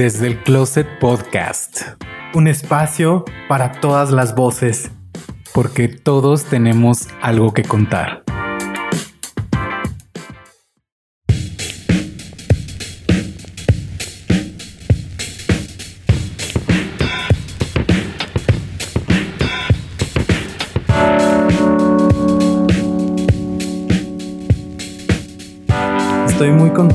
Desde el Closet Podcast. Un espacio para todas las voces. Porque todos tenemos algo que contar.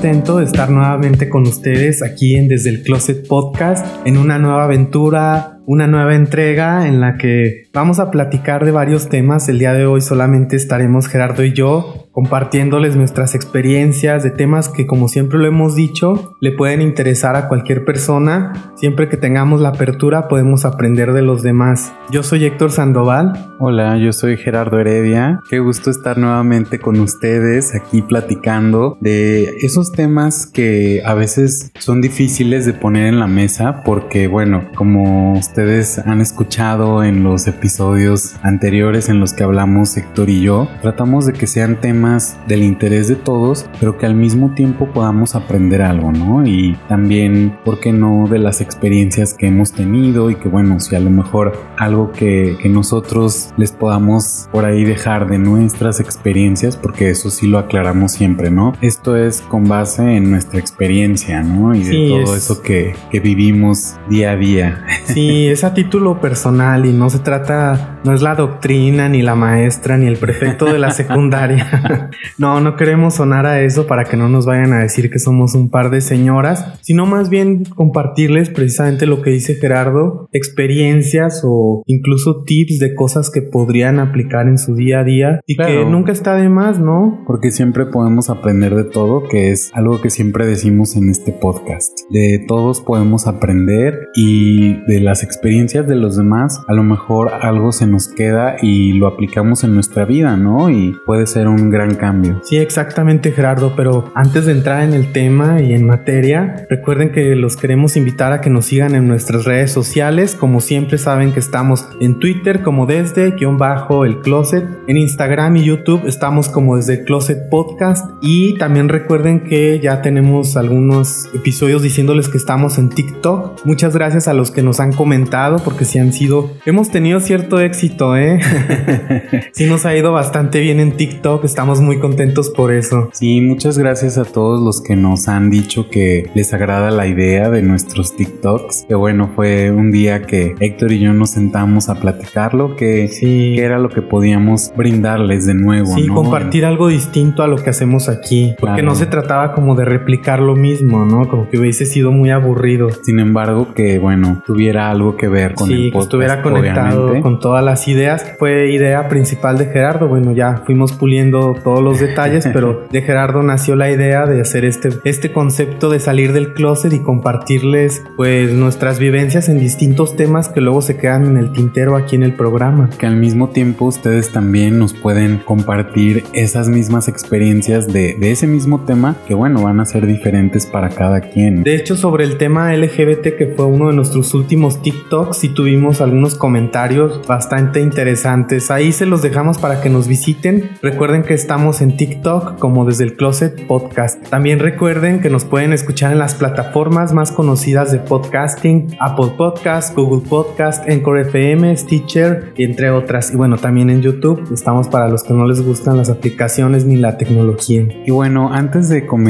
Contento de estar nuevamente con ustedes aquí en Desde el Closet Podcast en una nueva aventura, una nueva entrega en la que vamos a platicar de varios temas. El día de hoy solamente estaremos Gerardo y yo compartiéndoles nuestras experiencias de temas que como siempre lo hemos dicho le pueden interesar a cualquier persona. Siempre que tengamos la apertura podemos aprender de los demás. Yo soy Héctor Sandoval. Hola, yo soy Gerardo Heredia. Qué gusto estar nuevamente con ustedes aquí platicando de esos temas que a veces son difíciles de poner en la mesa porque bueno, como ustedes han escuchado en los episodios anteriores en los que hablamos Héctor y yo, tratamos de que sean temas del interés de todos, pero que al mismo tiempo podamos aprender algo, ¿no? Y también, ¿por qué no?, de las experiencias que hemos tenido y que, bueno, si a lo mejor algo que, que nosotros les podamos por ahí dejar de nuestras experiencias, porque eso sí lo aclaramos siempre, ¿no? Esto es con base en nuestra experiencia, ¿no? Y de todo eso que, que vivimos día a día. Sí, es a título personal y no se trata, no es la doctrina, ni la maestra, ni el prefecto de la secundaria. no, no queremos sonar a eso para que no nos vayan a decir que somos un par de señoras, sino más bien compartirles precisamente lo que dice Gerardo, experiencias o incluso tips de cosas que podrían aplicar en su día a día y que nunca está de más, ¿no? Porque siempre podemos aprender de todo, que es algo que siempre decimos en este podcast. De todos podemos aprender y de las experiencias de los demás, a lo mejor algo se nos queda y lo aplicamos en nuestra vida, ¿no? Y puede ser un gran cambio. Sí, exactamente Gerardo, pero antes de entrar en el tema y en materia, recuerden que los queremos invitar a que nos sigan en nuestras redes sociales, como siempre saben que estamos en Twitter como desde guion bajo el closet, en Instagram y YouTube estamos como desde el closet podcast y también recuerden que ya tenemos algunos episodios diciéndoles que estamos en TikTok. Muchas gracias a los que nos han comentado porque si han sido, hemos tenido cierto éxito, ¿eh? sí nos ha ido bastante bien en TikTok, estamos muy contentos por eso. Sí, muchas gracias a todos los que nos han dicho que les agrada la idea de nuestros TikToks. Que bueno, fue un día que Héctor y yo nos sentamos a platicarlo, que, sí. era lo que podíamos brindarles de nuevo. Sí, compartir algo distinto a lo que hacemos aquí, porque no se trataba como de replicar lo mismo, ¿no? Como que hubiese sido muy aburrido. Sin embargo, que bueno, tuviera algo que ver con el podcast, estuviera conectado con todas las ideas. Fue idea principal de Gerardo. Bueno, ya fuimos puliendo todos los detalles, pero de Gerardo nació la idea de hacer este, este concepto de salir del closet y compartirles pues nuestras vivencias en distintos temas que luego se quedan en el tintero aquí en el programa. Que al mismo tiempo ustedes también nos pueden compartir esas mismas experiencias de, de ese mismo tema que bueno, van a ser diferentes para cada quien. De hecho, sobre el tema LGBT que fue uno de nuestros últimos tips TikTok sí tuvimos algunos comentarios bastante interesantes. Ahí se los dejamos para que nos visiten. Recuerden que estamos en TikTok como desde el Closet Podcast. También recuerden que nos pueden escuchar en las plataformas más conocidas de podcasting, Apple Podcast, Google Podcast, Encore FM, Stitcher, entre otras. Y bueno, también en YouTube estamos para los que no les gustan las aplicaciones ni la tecnología. Y bueno, antes de comenzar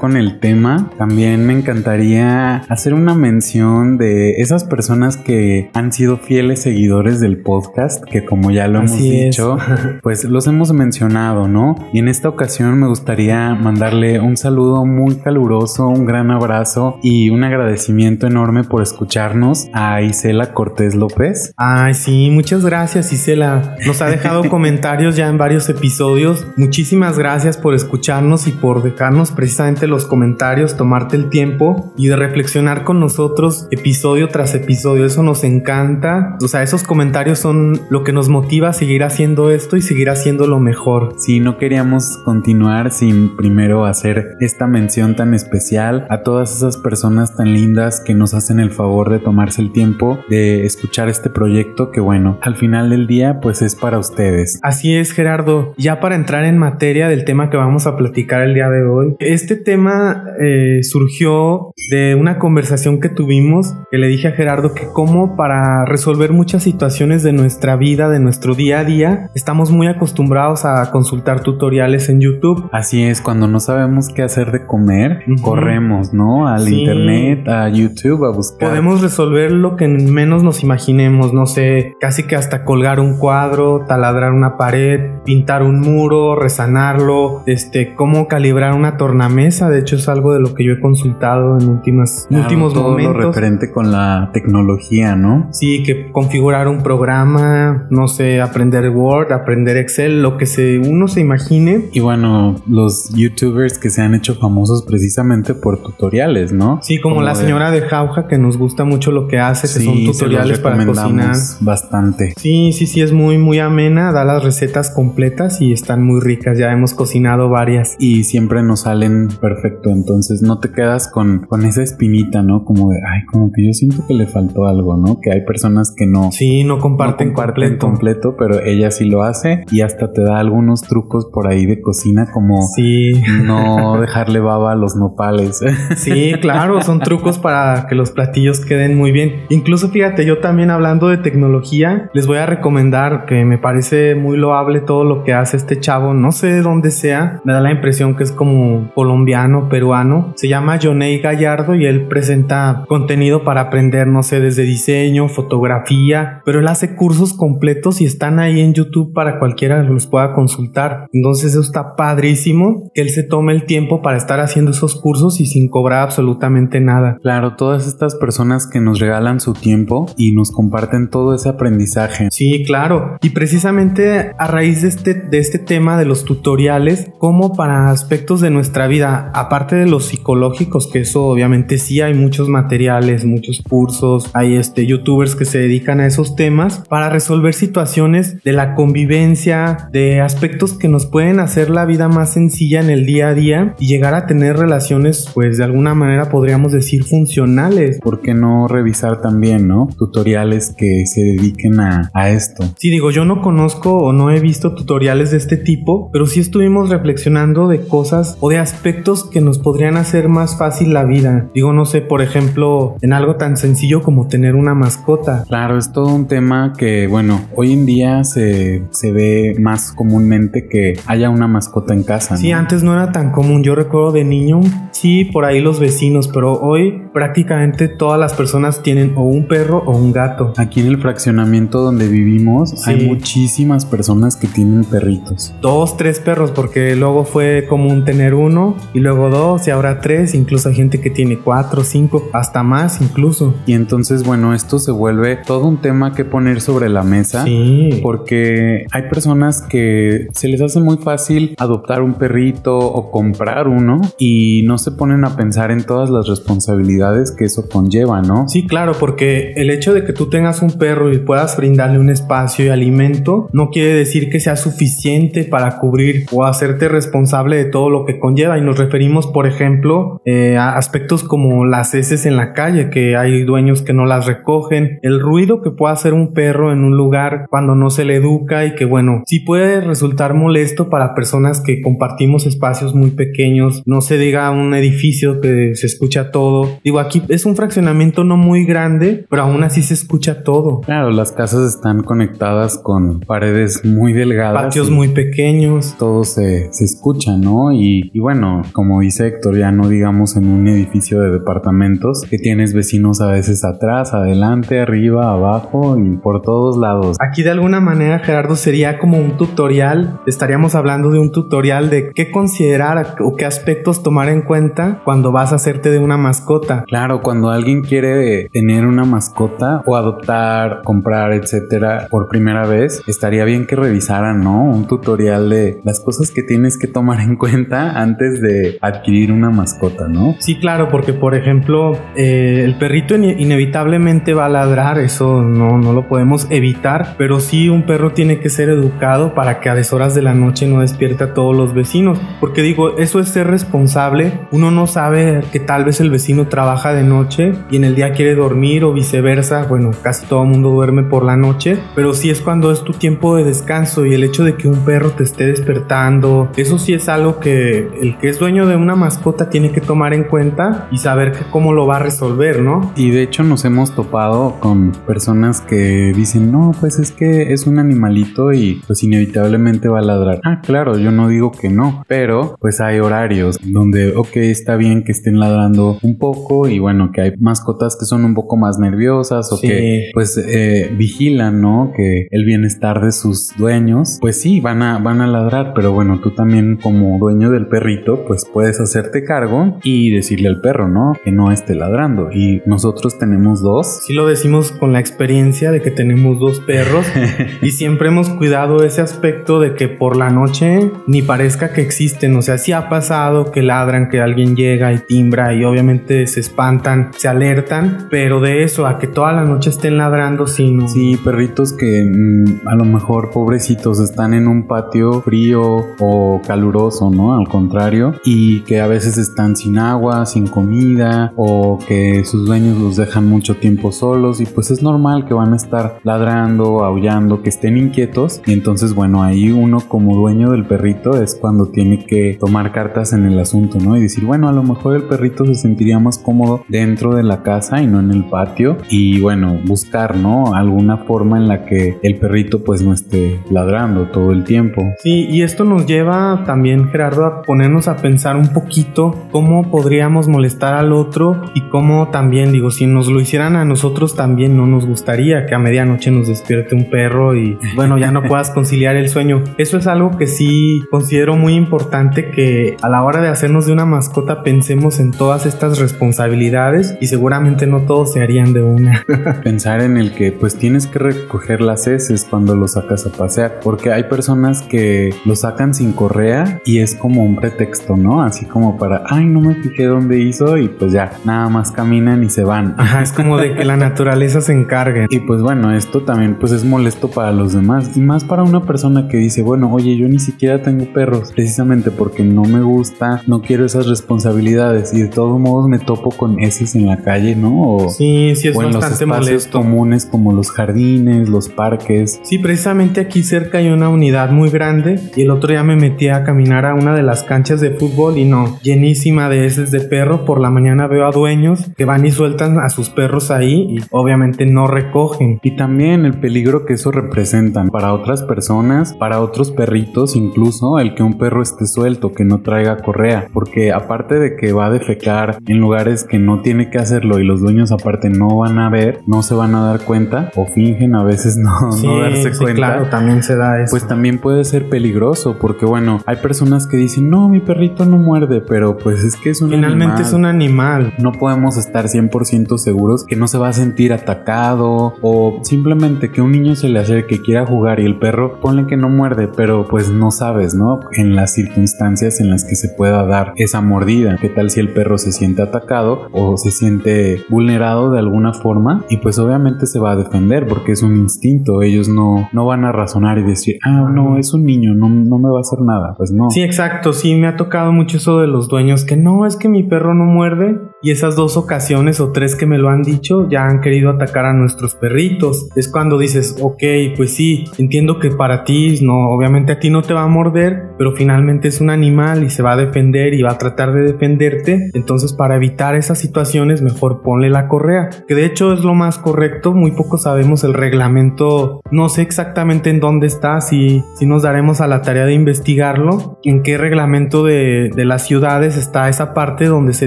con el tema, también me encantaría hacer una mención de esas personas que han sido fieles seguidores del podcast, que como ya lo hemos dicho, pues los hemos mencionado, ¿no? Y en esta ocasión me gustaría mandarle un saludo muy caluroso, un gran abrazo y un agradecimiento enorme por escucharnos a Isela Cortés López. Ay, sí, muchas gracias Isela. Nos ha dejado comentarios ya en varios episodios. Muchísimas gracias por escucharnos y por dejarnos precisamente los comentarios, tomarte el tiempo y de reflexionar con nosotros episodio tras episodio eso nos encanta. O sea, esos comentarios son lo que nos motiva a seguir haciendo esto y seguir haciendo lo mejor. Sí, no queríamos continuar sin primero hacer esta mención tan especial a todas esas personas tan lindas que nos hacen el favor de tomarse el tiempo de escuchar este proyecto que bueno, al final del día pues es para ustedes. Así es, Gerardo. Ya para entrar en materia del tema que vamos a platicar el día de hoy, este tema eh, surgió de una conversación que tuvimos que le dije a Gerardo que como para resolver muchas situaciones de nuestra vida, de nuestro día a día, estamos muy acostumbrados a consultar tutoriales en YouTube. Así es, cuando no sabemos qué hacer de comer, corremos, ¿no? Al internet, a YouTube, a buscar. Podemos resolver lo que menos nos imaginemos, no sé, casi que hasta colgar un cuadro, taladrar una pared, pintar un muro, resanarlo, este, cómo calibrar una tornamesa, de hecho es algo de lo que yo he consultado en últimas, últimos todo momentos. Lo referente con la tecnología, ¿no? Sí, que configurar un programa, no sé, aprender Word, aprender Excel, lo que se, uno se imagine. Y bueno, los youtubers que se han hecho famosos precisamente por tutoriales, ¿no? Sí, como, la señora de Jauja que nos gusta mucho lo que hace, que son tutoriales para cocinar. Bastante. Sí, sí, sí, es muy, muy amena, da las recetas completas y están muy ricas, ya hemos cocinado varias. Y siempre nos salen perfecto, entonces no te quedas con, con esa espinita, ¿no? Como de, ay, como que yo siento que le faltó algo, ¿no? Que hay personas que no... Sí, no comparten, no comparten completo. pero ella sí lo hace y hasta te da algunos trucos por ahí de cocina como sí. no dejarle baba a los nopales. Sí, claro, son trucos para que los platillos queden muy bien. Incluso fíjate, yo también hablando de tecnología, les voy a recomendar que me parece muy loable todo lo que hace este chavo, no sé de dónde sea, me da la impresión que es como colombiano, peruano, se llama Joney Gallardo y él presenta contenido para aprender, no sé, desde diseño, fotografía, pero él hace cursos completos y están ahí en YouTube para cualquiera los pueda consultar. Entonces eso está padrísimo que él se tome el tiempo para estar haciendo esos cursos y sin cobrar absolutamente nada. Claro, todas estas personas que nos regalan su tiempo y nos comparten todo ese aprendizaje. Sí, claro. Y precisamente a raíz de este, de este tema de los tutoriales, como para aspectos de nuestra vida, aparte de los psicológicos, que eso obviamente sí hay muchos materiales, muchos cursos, hay este youtubers que se dedican a esos temas para resolver situaciones de la convivencia, de aspectos que nos pueden hacer la vida más sencilla en el día a día y llegar a tener relaciones pues de alguna manera podríamos decir funcionales. ¿Por qué no revisar también, no? Tutoriales que se dediquen a, a esto. Sí, digo, yo no conozco o no he visto tutoriales de este tipo, pero sí estuvimos reflexionando de cosas o de aspectos que nos podrían hacer más fácil la vida. Digo, no sé, por ejemplo, en algo tan sencillo como tener una mascota. Claro, es todo un tema que, bueno, hoy en día se, se ve más comúnmente que haya una mascota en casa. Sí, antes no era tan común. Yo recuerdo de niño, sí, por ahí los vecinos, pero hoy prácticamente todas las personas tienen o un perro o un gato. Aquí en el fraccionamiento donde vivimos hay muchísimas personas que tienen perritos. Dos, tres perros, porque luego fue común tener uno y luego dos y ahora tres, incluso hay gente que tiene cuatro, cinco, hasta más incluso. Y entonces, bueno, esto se vuelve todo un tema que poner sobre la mesa. Sí. Porque hay personas que se les hace muy fácil adoptar un perrito o comprar uno y no se ponen a pensar en todas las responsabilidades que eso conlleva, ¿no? Sí, claro, porque el hecho de que tú tengas un perro y puedas brindarle un espacio y alimento no quiere decir que sea suficiente para cubrir o hacerte responsable de todo lo que conlleva. Y nos referimos, por ejemplo, eh, a aspectos como las heces en la calle, que hay dueños que no las recogen, el ruido que puede hacer un perro en un lugar cuando no se le educa y que bueno, sí puede resultar molesto para personas que compartimos espacios muy pequeños, no se diga un edificio que se escucha todo. Digo, aquí es un fraccionamiento no muy grande, pero aún así se escucha todo. Claro, las casas están conectadas con paredes muy delgadas. Patios muy pequeños. Todo se, se escucha, ¿no? Y, y, bueno, como dice Héctor, ya no digamos en un edificio de departamentos que tienes vecinos a veces atrás, adelante, arriba, abajo y por todos lados. Aquí de alguna manera, Gerardo, sería como un tutorial. Estaríamos hablando de un tutorial de qué considerar o qué aspectos tomar en cuenta cuando vas a hacerte de una mascota. Claro, cuando alguien quiere tener una mascota o adoptar, comprar, etcétera, por primera vez, estaría bien que revisaran, ¿no? Un tutorial de las cosas que tienes que tomar en cuenta antes de adquirir una mascota, ¿no? Sí, claro, porque por ejemplo, eh, el perrito inevitablemente va a ladrar, eso no, no lo podemos evitar, pero sí un perro tiene que ser educado para que a deshoras de la noche no despierte a todos los vecinos, porque digo, eso es ser responsable, uno no sabe que tal vez el vecino trabaja de noche y en el día quiere dormir o viceversa, bueno, casi todo el mundo duerme por la noche, pero sí es cuando es tu tiempo de descanso y el hecho de que un perro te esté despertando, eso sí es algo que el que es dueño de una mascota tiene que tomar en cuenta y saber que cómo lo va a resolver, ¿no? Y de hecho nos hemos topado con personas que dicen, no, pues es que es un animalito y pues inevitablemente va a ladrar. Ah, claro, yo no digo que no, pero pues hay horarios donde, ok, está bien que estén ladrando un poco y bueno, que hay mascotas que son un poco más nerviosas o que pues eh, vigilan, ¿no? Que el bienestar de sus dueños, pues sí, van a, van a ladrar, pero bueno, tú también como dueño del perrito, pues puedes hacerte cargo y decirle al perro, ¿no? Que no esté ladrando. Y nosotros tenemos dos. Sí lo decimos con la experiencia de que tenemos dos perros y siempre hemos cuidado ese aspecto de que por la noche ni parezca que existen. O sea, sí ha pasado que ladran, que alguien llega y timbra y obviamente se espantan, se alertan, pero de eso a que toda la noche estén ladrando, sí, no. Sí, perritos que mm, a lo mejor pobrecitos están en un patio frío o caluroso, ¿no? Al contrario, y que a veces están sin agua, sin comida o que sus dueños los dejan mucho tiempo solos y pues es normal que van a estar ladrando, aullando, que estén inquietos y entonces bueno, ahí uno como dueño del perrito es cuando tiene que tomar cartas en el asunto, ¿no? Y decir, bueno, a lo mejor el perrito se sentiría más cómodo dentro de la casa y no en el patio y bueno, buscar, ¿no? Alguna forma en la que el perrito pues no esté ladrando todo el tiempo. Sí, y esto nos lleva también, Gerardo, a ponernos a pensar un poquito cómo podríamos molestar al otro y cómo también, digo, si nos lo hicieran a nosotros también no nos gustaría que a medianoche nos despierte un perro y bueno, ya no puedas conciliar el sueño. Eso es algo que sí considero muy importante que a la hora de hacernos de una mascota pensemos en todas estas responsabilidades y seguramente no todos se harían de una. Pensar en el que pues tienes que recoger las heces cuando lo sacas a pasear, porque hay personas que lo sacan sin correa y es como un pretexto, ¿no? Así como para, ay, no me fijé dónde hizo y pues ya, nada más caminan y se van. Ajá, es como de que la naturaleza se encargue. Y pues bueno, esto también pues es molesto para los demás y más para una persona que dice, bueno, oye, yo ni siquiera tengo perros, precisamente porque no me gusta, no quiero esas responsabilidades y de todos modos me topo con heces en la calle, ¿no? O, sí, sí es o en los espacios comunes como los jardines, los parques. Sí, precisamente aquí cerca hay una unidad muy grande y el otro día me metí a caminar a una de las canchas de fútbol y no, llenísima de heces de perro. Por la mañana veo a dueños que van y sueltan a sus perros ahí y obviamente no recogen. Y también el peligro que eso representan para otras personas, para otros perritos, incluso el que un perro esté suelto, que no traiga correa, porque aparte de que va a defecar en lugares que no tiene que hacerlo y los dueños aparte no van a ver, no se van a dar cuenta o fingen a veces no, no darse sí, cuenta. Claro, también se da eso. Pues también puede ser peligroso porque bueno, hay personas que dicen, no, mi perrito no muerde, pero pues es que es un Finalmente animal. es un animal. No podemos estar 100% seguros que no se va a sentir atacado o simplemente que un niño se le acerque, quiera jugar y el perro, ponle que no muerde, pero pues no sabes, ¿no? En las circunstancias en las que se pueda dar esa mordida. ¿Qué tal si el perro se siente atacado o se siente vulnerado de alguna forma? Y pues obviamente se va a defender porque es un instinto. Ellos no, no van a razonar y decir, ah, no, es un niño, no, no me va a hacer nada. Pues no. Sí, exacto. Sí, me ha tocado mucho eso de los dueños que no, es que mi perro no muerde. Y esas dos ocasiones o tres que me lo han dicho ya han querido atacar a nuestros perritos. Es cuando dices, ok, pues sí, entiendo que para ti, no, obviamente a ti no te va a morder, pero finalmente es un animal y se va a defender y va a tratar de defenderte. Entonces, para evitar esas situaciones, mejor ponle la correa. Que de hecho es lo más correcto. Muy poco sabemos el reglamento. No sé exactamente en dónde está. Si, si nos daremos a la tarea de investigarlo. En qué reglamento de, de las ciudades está esa parte donde se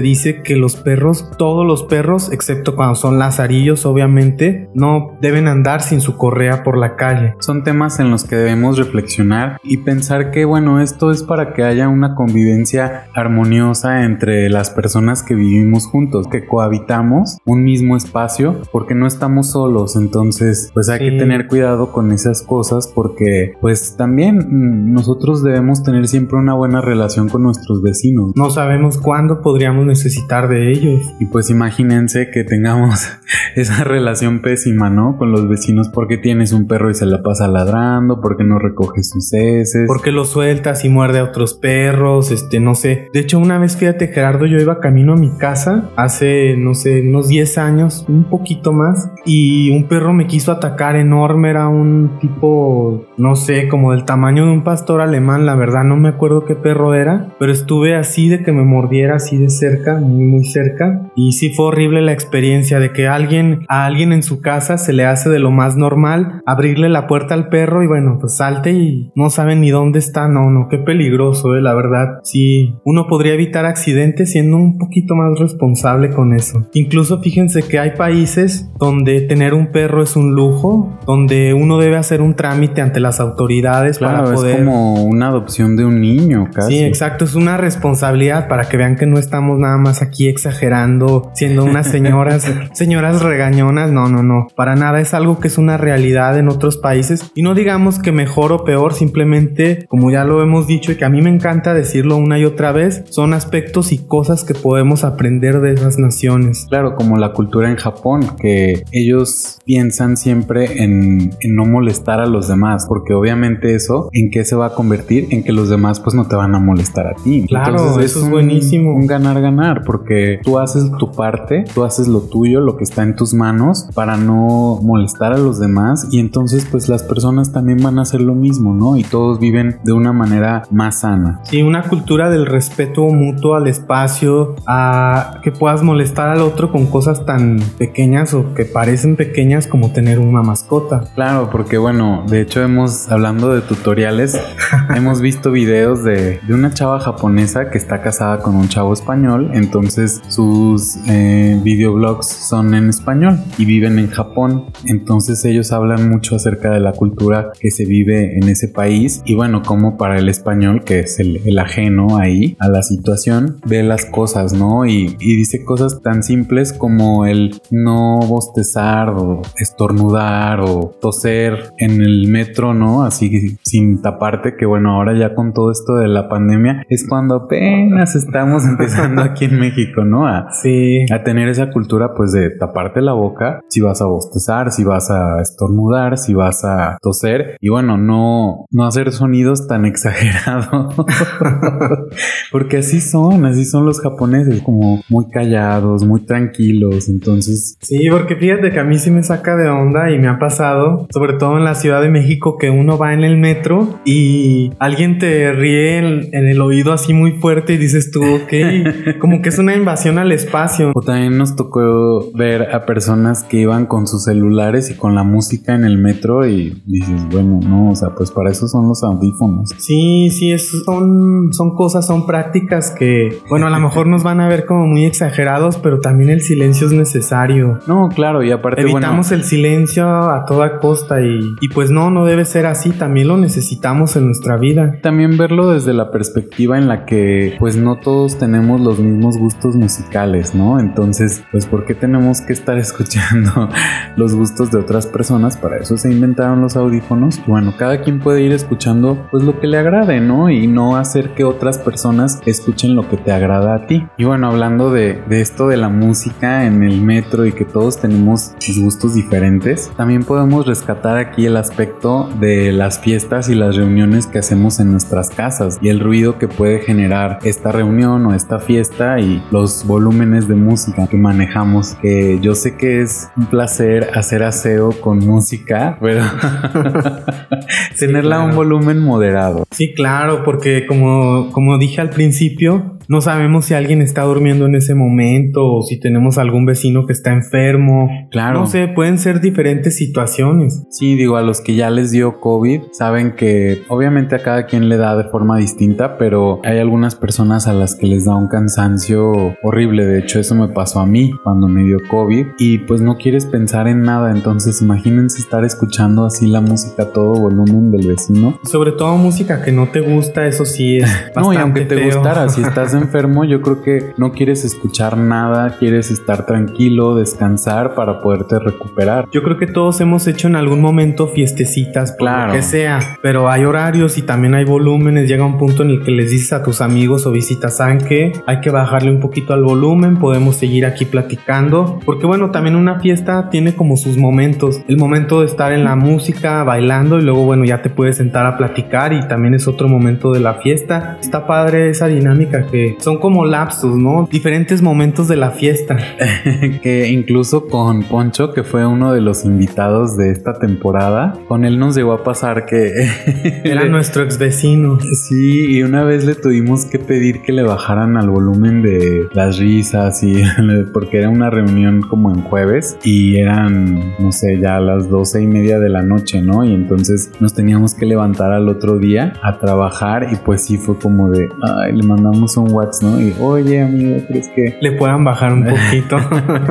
dice que los perros, todos los perros, excepto cuando son lazarillos, obviamente, no deben andar sin su correa por la calle. Son temas en los que debemos reflexionar y pensar que, bueno, esto es para que haya una convivencia armoniosa entre las personas que vivimos juntos, que cohabitamos un mismo espacio, porque no estamos solos, entonces, pues hay Sí. que tener cuidado con esas cosas porque, pues también nosotros debemos tener siempre una buena relación con nuestros vecinos. No sabemos cuándo podríamos necesitar de ellos. Ellos. Y pues imagínense que tengamos esa relación pésima, ¿no? Con los vecinos porque tienes un perro y se la pasa ladrando, porque no recoge sus heces. Porque lo sueltas y muerde a otros perros, este, no sé. De hecho, una vez, fíjate, Gerardo, yo iba camino a mi casa hace, no sé, unos 10 años, un poquito más, y un perro me quiso atacar enorme, era un tipo, no sé, como del tamaño de un pastor alemán, la verdad no me acuerdo qué perro era, pero estuve así de que me mordiera así de cerca, muy muy cerca, y sí fue horrible la experiencia de que alguien, a alguien en su casa se le hace de lo más normal abrirle la puerta al perro y bueno, pues salte y no sabe ni dónde está, no, no, qué peligroso, eh, la verdad. Sí, uno podría evitar accidentes siendo un poquito más responsable con eso. Incluso fíjense que hay países donde tener un perro es un lujo, donde uno debe hacer un trámite ante las autoridades Claro, para poder... es como una adopción de un niño, casi. Sí, exacto, es una responsabilidad para que vean que no estamos nada más aquí exagerando, siendo unas señoras, señoras regañonas, no, no, no, para nada es algo que es una realidad en otros países y no digamos que mejor o peor, simplemente, como ya lo hemos dicho y que a mí me encanta decirlo una y otra vez, son aspectos y cosas que podemos aprender de esas naciones. Claro, como la cultura en Japón, que ellos piensan siempre en, en no molestar a los demás, porque obviamente eso, ¿en qué se va a convertir? En que los demás pues no te van a molestar a ti. Claro, eso es buenísimo. Un ganar-ganar, porque tú haces tu parte, tú haces lo tuyo, lo que está en tus manos, para no molestar a los demás, y entonces pues las personas también van a hacer lo mismo, ¿no? Y todos viven de una manera más sana. Sí, una cultura del respeto mutuo al espacio, a que puedas molestar al otro con cosas tan pequeñas o que parecen pequeñas como tener una mascota. Claro, porque bueno, de hecho hemos, hablando de tutoriales, hemos visto videos de, de una chava japonesa que está casada con un chavo español, entonces sus eh, videoblogs son en español y viven en Japón, entonces ellos hablan mucho acerca de la cultura que se vive en ese país y bueno, como para el español, que es el, ajeno ahí a la situación, ve las cosas, ¿no? Y dice cosas tan simples como el no bostezar o estornudar o toser en el metro, ¿no? Así sin taparte, que bueno, ahora ya con todo esto de la pandemia es cuando apenas estamos empezando aquí en México, ¿no? A, Sí. a tener esa cultura pues de taparte la boca si vas a bostezar, si vas a estornudar, si vas a toser. Y bueno, no, no hacer sonidos tan exagerados. Porque así son, así son los japoneses, como muy callados, muy tranquilos, entonces Sí, porque fíjate que a mí sí me saca de onda y me ha pasado, sobre todo en la Ciudad de México, que uno va en el metro y alguien te ríe en, en el oído así muy fuerte y dices tú, ok, como que es una invasión al espacio. O también nos tocó ver a personas que iban con sus celulares y con la música en el metro y dices, bueno, no, o sea, pues para eso son los audífonos. Sí, sí, es- son, son cosas, son prácticas que, bueno, a lo mejor nos van a ver como muy exagerados, pero también el silencio es necesario. No, claro, y aparte, Evitamos el silencio a toda costa y, y pues no, no debe ser así, también lo necesitamos en nuestra vida. también verlo desde la perspectiva en la que pues no todos tenemos los mismos gustos musicales, ¿no? Entonces, pues ¿por qué tenemos que estar escuchando los gustos de otras personas? Para eso se inventaron los audífonos. Bueno, cada quien puede ir escuchando pues lo que le agrade, ¿no? Y no hacer que otras personas escuchen lo que te agrada a ti. Y bueno, hablando de, de esto de la música en el metro y que todos tenemos gustos diferentes, también podemos rescatar aquí el aspecto de las fiestas y las reuniones que hacemos en nuestras casas y el ruido que puede generar esta reunión o esta fiesta y los volúmenes de música que manejamos que yo sé que es un placer hacer aseo con música pero tenerla a un volumen moderado Sí, claro, porque como, como dije al principio, no sabemos si alguien está durmiendo en ese momento o si tenemos algún vecino que está enfermo. Claro. No sé, pueden ser diferentes situaciones. Sí, digo, a los que ya les dio COVID, saben que obviamente a cada quien le da de forma distinta, pero hay algunas personas a las que les da un cansancio horrible. De hecho, eso me pasó a mí cuando me dio COVID y pues no quieres pensar en nada. Entonces, imagínense estar escuchando así la música a todo volumen del vecino. Sobre todo música que no te gusta, eso sí es No, y aunque bastante te feo. gustara, si estás enfermo, yo creo que no quieres escuchar nada, quieres estar tranquilo, descansar para poderte recuperar. Yo creo que todos hemos hecho en algún momento fiestecitas, Claro. lo que sea, pero hay horarios y también hay volúmenes. Llega un punto en el que les dices a tus amigos o visitas, ¿saben qué? Hay que bajarle un poquito al volumen, podemos seguir aquí platicando, porque bueno, también una fiesta tiene como sus momentos. El momento de estar en la música, bailando y luego bueno, ya te puedes sentar a platicar y también es otro momento de la fiesta. Está padre esa dinámica que son como lapsos, ¿no? Diferentes momentos de la fiesta. que incluso con Poncho, que fue uno de los invitados de esta temporada, con él nos llegó a pasar que... Era nuestro ex vecino. Sí, y una vez le tuvimos que pedir que le bajaran al volumen de las risas y porque era una reunión como en jueves y eran, no sé, ya a las doce y media de la noche, ¿no? Y entonces nos teníamos que levantar al otro día a trabajar y pues sí fue como de, ay, le mandamos un WhatsApp, ¿no? Y, oye, amigo, ¿crees que Le puedan bajar un poquito.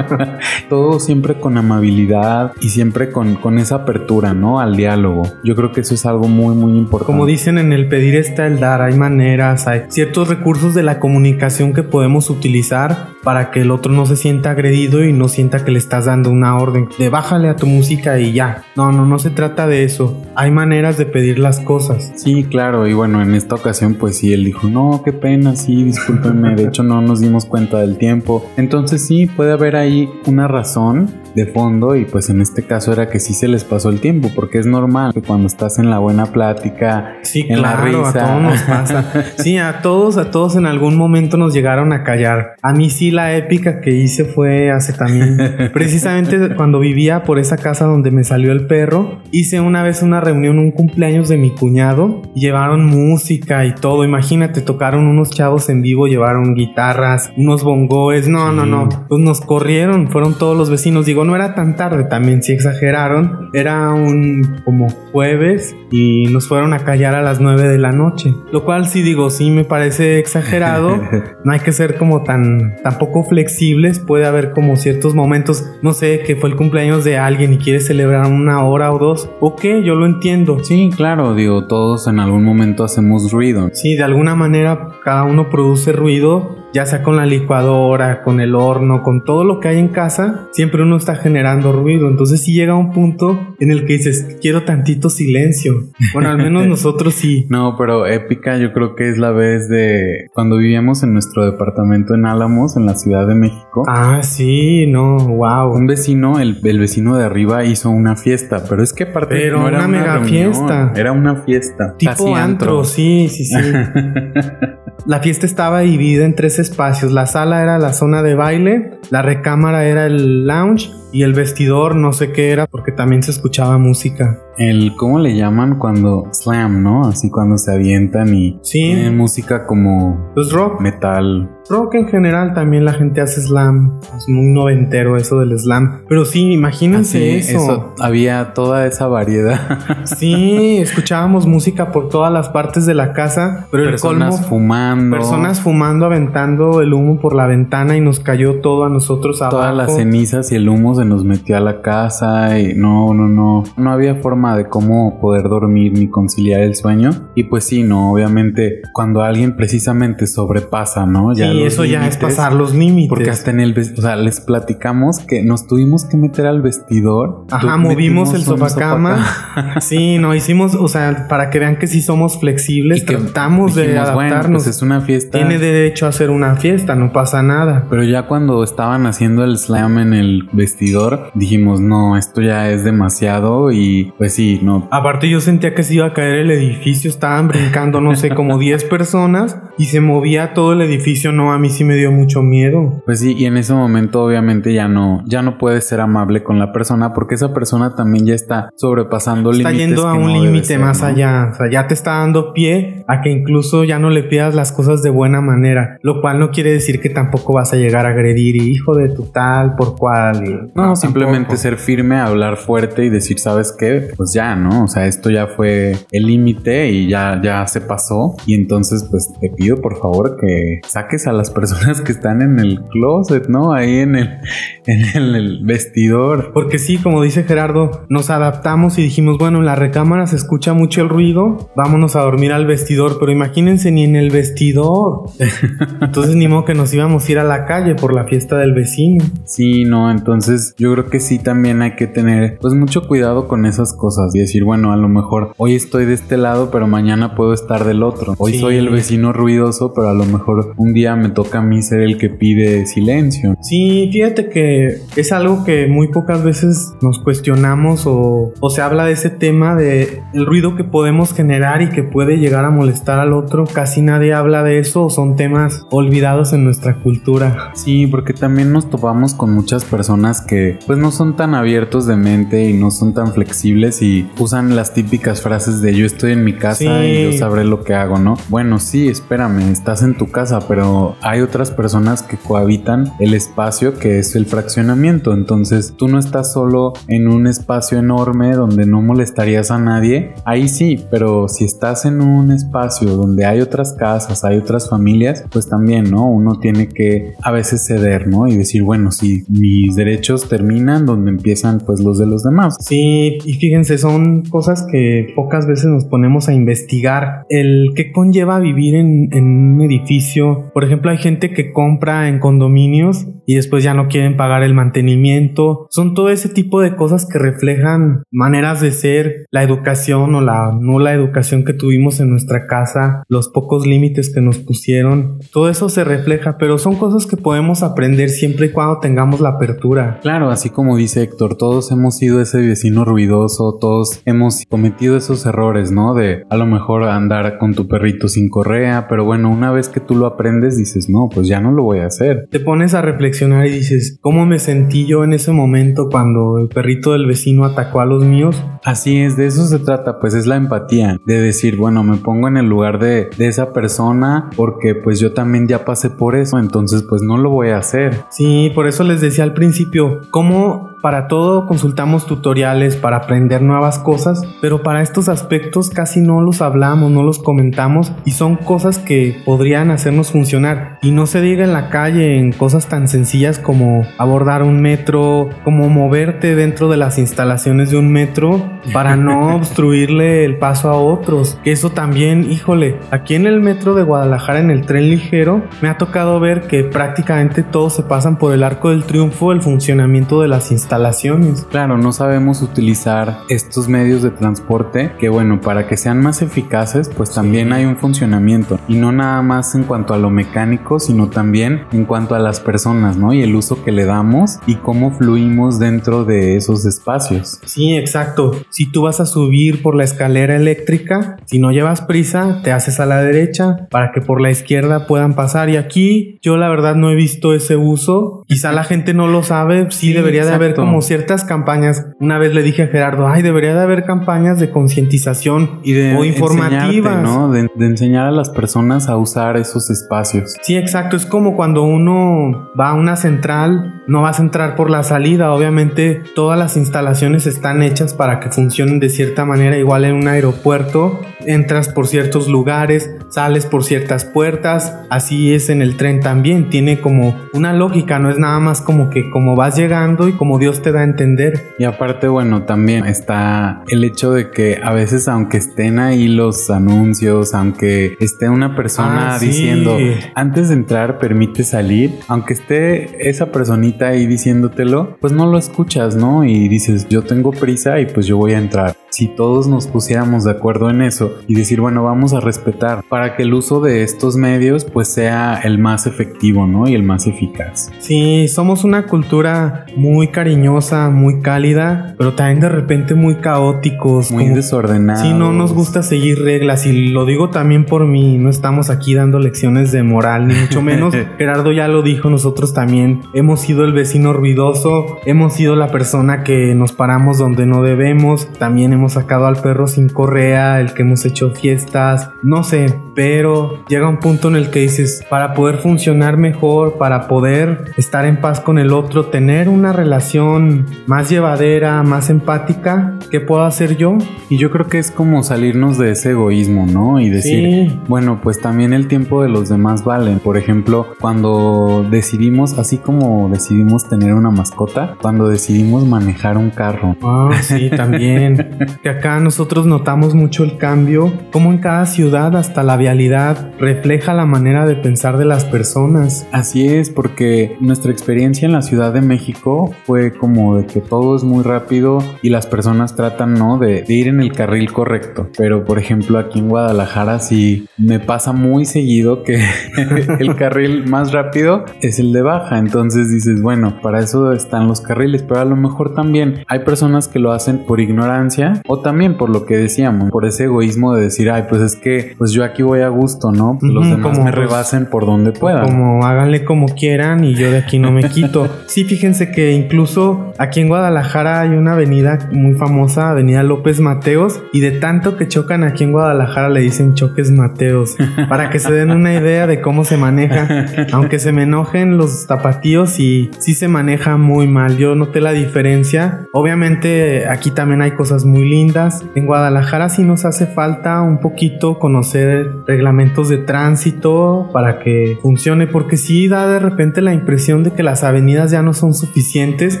todo siempre con amabilidad y siempre con, con esa apertura, ¿no? Al diálogo. Yo creo que eso es algo muy, muy importante. Como dicen en el pedir está el dar, hay maneras, hay ciertos recursos de la comunicación que podemos utilizar besar para que el otro no se sienta agredido y no sienta que le estás dando una orden de bájale a tu música y ya. No, no, no se trata de eso. Hay maneras de pedir las cosas. Sí, claro, y bueno, en esta ocasión pues sí, él dijo, no, qué pena, sí, discúlpenme, de hecho no nos dimos cuenta del tiempo. Entonces sí, puede haber ahí una razón de fondo y pues en este caso era que sí se les pasó el tiempo, porque es normal que cuando estás en la buena plática, Sí, en la claro, a risa. todos nos pasa. Sí, a todos, a todos en algún momento nos llegaron a callar. A mí sí la épica que hice fue hace también, precisamente cuando vivía por esa casa donde me salió el perro, hice una vez una reunión, un cumpleaños de mi cuñado, llevaron música y todo. Imagínate, tocaron unos chavos en vivo, llevaron guitarras, unos bongoes. No, no, no. Pues nos corrieron, fueron todos los vecinos. Digo, no era tan tarde, también sí exageraron. Era un como jueves y nos fueron a callar a las 9 de la noche. Lo cual sí digo, sí me parece exagerado. No hay que ser como tan, tan poco flexibles. Puede haber como ciertos momentos, no sé, que fue el cumpleaños de alguien y quieres celebrar una hora o dos. Ok, yo lo entiendo. Sí, claro, digo, todos en algún momento hacemos ruido. Sí, de alguna manera cada uno produce ruido, ya sea con la licuadora, con el horno, con todo lo que hay en casa, siempre uno está generando ruido. Entonces sí llega un punto en el que dices, quiero tantito silencio. Bueno, al menos nosotros sí. No, pero épica yo creo que es la vez de cuando vivíamos en nuestro departamento en Álamos, en la Ciudad de México. Ah, sí, no, wow. Un vecino, el, el vecino de arriba hizo una fiesta, pero es que aparte Pero no era una mega reunión, fiesta. era una fiesta. Tipo casi antro, sí, sí, sí. La fiesta estaba dividida en tres espacios. La sala era la zona de baile, la recámara era el lounge y el vestidor no sé qué era porque también se escuchaba música. El, ¿cómo le llaman cuando slam, no? Así cuando se avientan y Sí. tienen música como Pues rock. metal. Rock en general también la gente hace slam. Es muy noventero eso del slam. Pero sí, imagínense Así, eso. había toda esa variedad. Sí, escuchábamos música por todas las partes de la casa, pero el Personas colmo fumando. Personas fumando, aventando el humo por la ventana y nos cayó todo a nosotros abajo. Todas las cenizas y el humo se nos metió a la casa y no, no, no. No había forma de cómo poder dormir ni conciliar el sueño. Y pues sí, no, obviamente cuando alguien precisamente sobrepasa, ¿no? Sí, los eso ya es pasar los límites. Porque hasta en el, o sea, les platicamos que nos tuvimos que meter al vestidor. Ajá, movimos el sofacama. sofacama. sí, no hicimos, o sea, para que vean que sí somos flexibles, Y que tratamos de dijimos, bueno, adaptarnos. pues es una fiesta. Tiene derecho a hacer una fiesta, no pasa nada. Pero ya cuando estaban haciendo el slam en el vestidor, dijimos, no, esto ya es demasiado y pues sí, no. Aparte yo sentía que se iba a caer el edificio, estaban brincando, no sé, como 10 personas y se movía todo el edificio, no, a mí sí me dio mucho miedo. Pues sí, y en ese momento obviamente ya no, ya no puedes ser amable con la persona porque esa persona también ya está sobrepasando Está límites. yendo a un no límite más ¿no? allá, o sea, ya te está dando pie a que incluso ya no le pidas las cosas de buena manera, lo cual no quiere decir que tampoco vas a llegar a agredir y hijo de tu tal por cual. y- No, simplemente ser firme, hablar fuerte y decir, ¿sabes qué? Pues ya, ¿no? O sea, esto ya fue el límite y ya, ya se pasó. Y entonces, pues te pido por favor que saques a las personas que están en el closet, ¿no? Ahí en el, en el, vestidor. Porque sí, como dice Gerardo, nos adaptamos y dijimos, bueno, en la recámara se escucha mucho el ruido, vámonos a dormir al vestidor, pero imagínense ni en el vestidor. Entonces ni modo que nos íbamos a ir a la calle por la fiesta del vecino. Sí, no, entonces yo creo que sí también hay que tener pues mucho cuidado con esas cosas y decir, bueno, a lo mejor hoy estoy de este lado, pero mañana puedo estar del otro. Hoy soy el vecino ruidoso, pero a lo mejor un día me toca a mí ser el que pide silencio. Sí, fíjate que es algo que muy pocas veces nos cuestionamos o, o se habla de ese tema de el ruido que podemos generar y que puede llegar a molestar al otro. Casi nadie habla de eso o son temas olvidados en nuestra cultura. Sí, porque también nos topamos con muchas personas que pues no son tan abiertos de mente y no son tan flexibles y usan las típicas frases de yo estoy en mi casa y yo sabré lo que hago, ¿no? Bueno, sí, espérame, estás en tu casa, pero hay otras personas que cohabitan el espacio que es el fraccionamiento, entonces tú no estás solo en un espacio enorme donde no molestarías a nadie, ahí sí, pero si estás en un espacio donde hay otras casas, hay otras familias, pues también, ¿no? Uno tiene que a veces ceder, ¿no? Y decir, bueno, si mis derechos terminan donde empiezan pues los de los demás. Sí, y fíjense, son cosas que pocas veces nos ponemos a investigar. El que conlleva vivir en, en un edificio, por ejemplo, hay gente que compra en condominios y después ya no quieren pagar el mantenimiento. Son todo ese tipo de cosas que reflejan maneras de ser, la educación o la nula educación que tuvimos en nuestra casa, los pocos límites que nos pusieron. Todo eso se refleja, pero son cosas que podemos aprender siempre y cuando tengamos la apertura. Claro, así como dice Héctor, todos hemos sido ese vecino ruidoso, todos hemos cometido esos errores, ¿no? De a lo mejor andar con tu perrito sin correa, pero bueno, una vez que tú lo aprendes dices, no, pues ya no lo voy a hacer. Te pones a reflexionar y dices, ¿cómo me sentí yo en ese momento cuando el perrito del vecino atacó a los míos? Así es, de eso se trata, pues es la empatía, de decir, bueno, me pongo en el lugar de, de esa persona porque pues yo también ya pasé por eso, entonces pues no lo voy a hacer. Sí, por eso les decía al principio, ¿cómo para todo consultamos tutoriales para aprender nuevas cosas, pero para estos aspectos casi no los hablamos, no los comentamos y son cosas que podrían hacernos funcionar. Y no se diga en la calle en cosas tan sencillas como abordar un metro, como moverte dentro de las instalaciones de un metro para no obstruirle el paso a otros. Que eso también, híjole, aquí en el metro de Guadalajara en el tren ligero me ha tocado ver que prácticamente todos se pasan por el arco del triunfo el funcionamiento de las instalaciones instalaciones. Claro, no sabemos utilizar estos medios de transporte que bueno, para que sean más eficaces, pues también hay un funcionamiento y no nada más en cuanto a lo mecánico, sino también en cuanto a las personas, ¿no? Y el uso que le damos y cómo fluimos dentro de esos espacios. Sí, exacto. Si tú vas a subir por la escalera eléctrica, si no llevas prisa, te haces a la derecha para que por la izquierda puedan pasar y aquí yo la verdad no he visto ese uso. Quizá la gente no lo sabe, sí, debería de haber como ciertas campañas. Una vez le dije a Gerardo, ay, debería de haber campañas de concientización y de o informativas. ¿no? De, enseñar a las personas a usar esos espacios. Sí, exacto. Es como cuando uno va a una central, no vas a entrar por la salida. Obviamente todas las instalaciones están hechas para que funcionen de cierta manera. Igual en un aeropuerto, entras por ciertos lugares, sales por ciertas puertas. Así es en el tren también. Tiene como una lógica, no es nada más como que como vas llegando y como Dios te da a entender. Y aparte, bueno, también está el hecho de que a veces, aunque estén ahí los anuncios, aunque esté una persona ah, diciendo, antes de entrar permite salir, aunque esté esa personita ahí diciéndotelo, pues no lo escuchas, ¿no? Y dices, yo tengo prisa y pues yo voy a entrar si todos nos pusiéramos de acuerdo en eso y decir, bueno, vamos a respetar para que el uso de estos medios pues sea el más efectivo, ¿no? Y el más eficaz. Sí, somos una cultura muy cariñosa, muy cálida, pero también de repente muy caóticos. Muy desordenados. Sí, no nos gusta seguir reglas y lo digo también por mí, no estamos aquí dando lecciones de moral, ni mucho menos. Gerardo ya lo dijo, nosotros también hemos sido el vecino ruidoso, hemos sido la persona que nos paramos donde no debemos, también hemos sacado al perro sin correa, el que hemos hecho fiestas, no sé, pero llega un punto en el que dices, para poder funcionar mejor, para poder estar en paz con el otro, tener una relación más llevadera, más empática, ¿qué puedo hacer yo? Y yo creo que es como salirnos de ese egoísmo, ¿no? Y decir, bueno, pues también el tiempo de los demás vale. Por ejemplo, cuando decidimos, así como decidimos tener una mascota, cuando decidimos manejar un carro. Ah, sí, también. que acá nosotros notamos mucho el cambio, como en cada ciudad hasta la vialidad refleja la manera de pensar de las personas. Así es, porque nuestra experiencia en la Ciudad de México fue como de que todo es muy rápido y las personas tratan, ¿no? De, de ir en el carril correcto. Pero, por ejemplo, aquí en Guadalajara sí me pasa muy seguido que el carril más rápido es el de baja. Entonces dices, bueno, para eso están los carriles, pero a lo mejor también hay personas que lo hacen por ignorancia o también por lo que decíamos, por ese egoísmo de decir, ay, pues es que pues yo aquí voy a gusto, ¿no? los demás me pues, rebasen por donde puedan. Como háganle como quieran y yo de aquí no me quito. sí, fíjense que incluso aquí en Guadalajara hay una avenida muy famosa, Avenida López Mateos, y de tanto que chocan aquí en Guadalajara le dicen choques Mateos, para que se den una idea de cómo se maneja. Aunque se me enojen los tapatíos y sí se maneja muy mal. Yo noté la diferencia. Obviamente aquí también hay cosas muy lindas. En Guadalajara sí nos hace falta un poquito conocer reglamentos de tránsito para que funcione, porque sí da de repente la impresión de que las avenidas ya no son suficientes,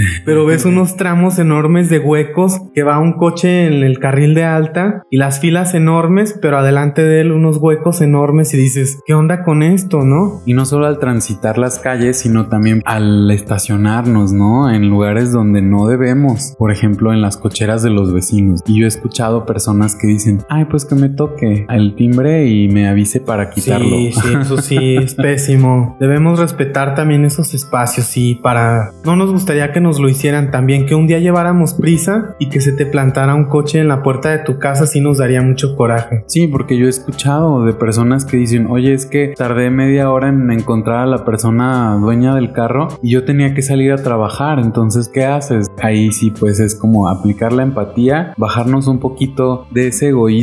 pero ves unos tramos enormes de huecos que va un coche en el carril de alta y las filas enormes, pero adelante de él unos huecos enormes y dices, ¿qué onda con esto, no? Y no solo al transitar las calles, sino también al estacionarnos, ¿no? En lugares donde no debemos, por ejemplo, en las cocheras de los vecinos. Y yo he escuchado personas que dicen, ay, pues que me toque el timbre y me avise para quitarlo. Sí, sí, eso sí, es pésimo. Debemos respetar también esos espacios y para... No nos gustaría que nos lo hicieran también, que un día lleváramos prisa y que se te plantara un coche en la puerta de tu casa, sí nos daría mucho coraje. Sí, porque yo he escuchado de personas que dicen, oye, es que tardé media hora en encontrar a la persona dueña del carro y yo tenía que salir a trabajar, entonces, ¿qué haces? Ahí sí, pues es como aplicar la empatía, bajarnos un poquito de ese egoísmo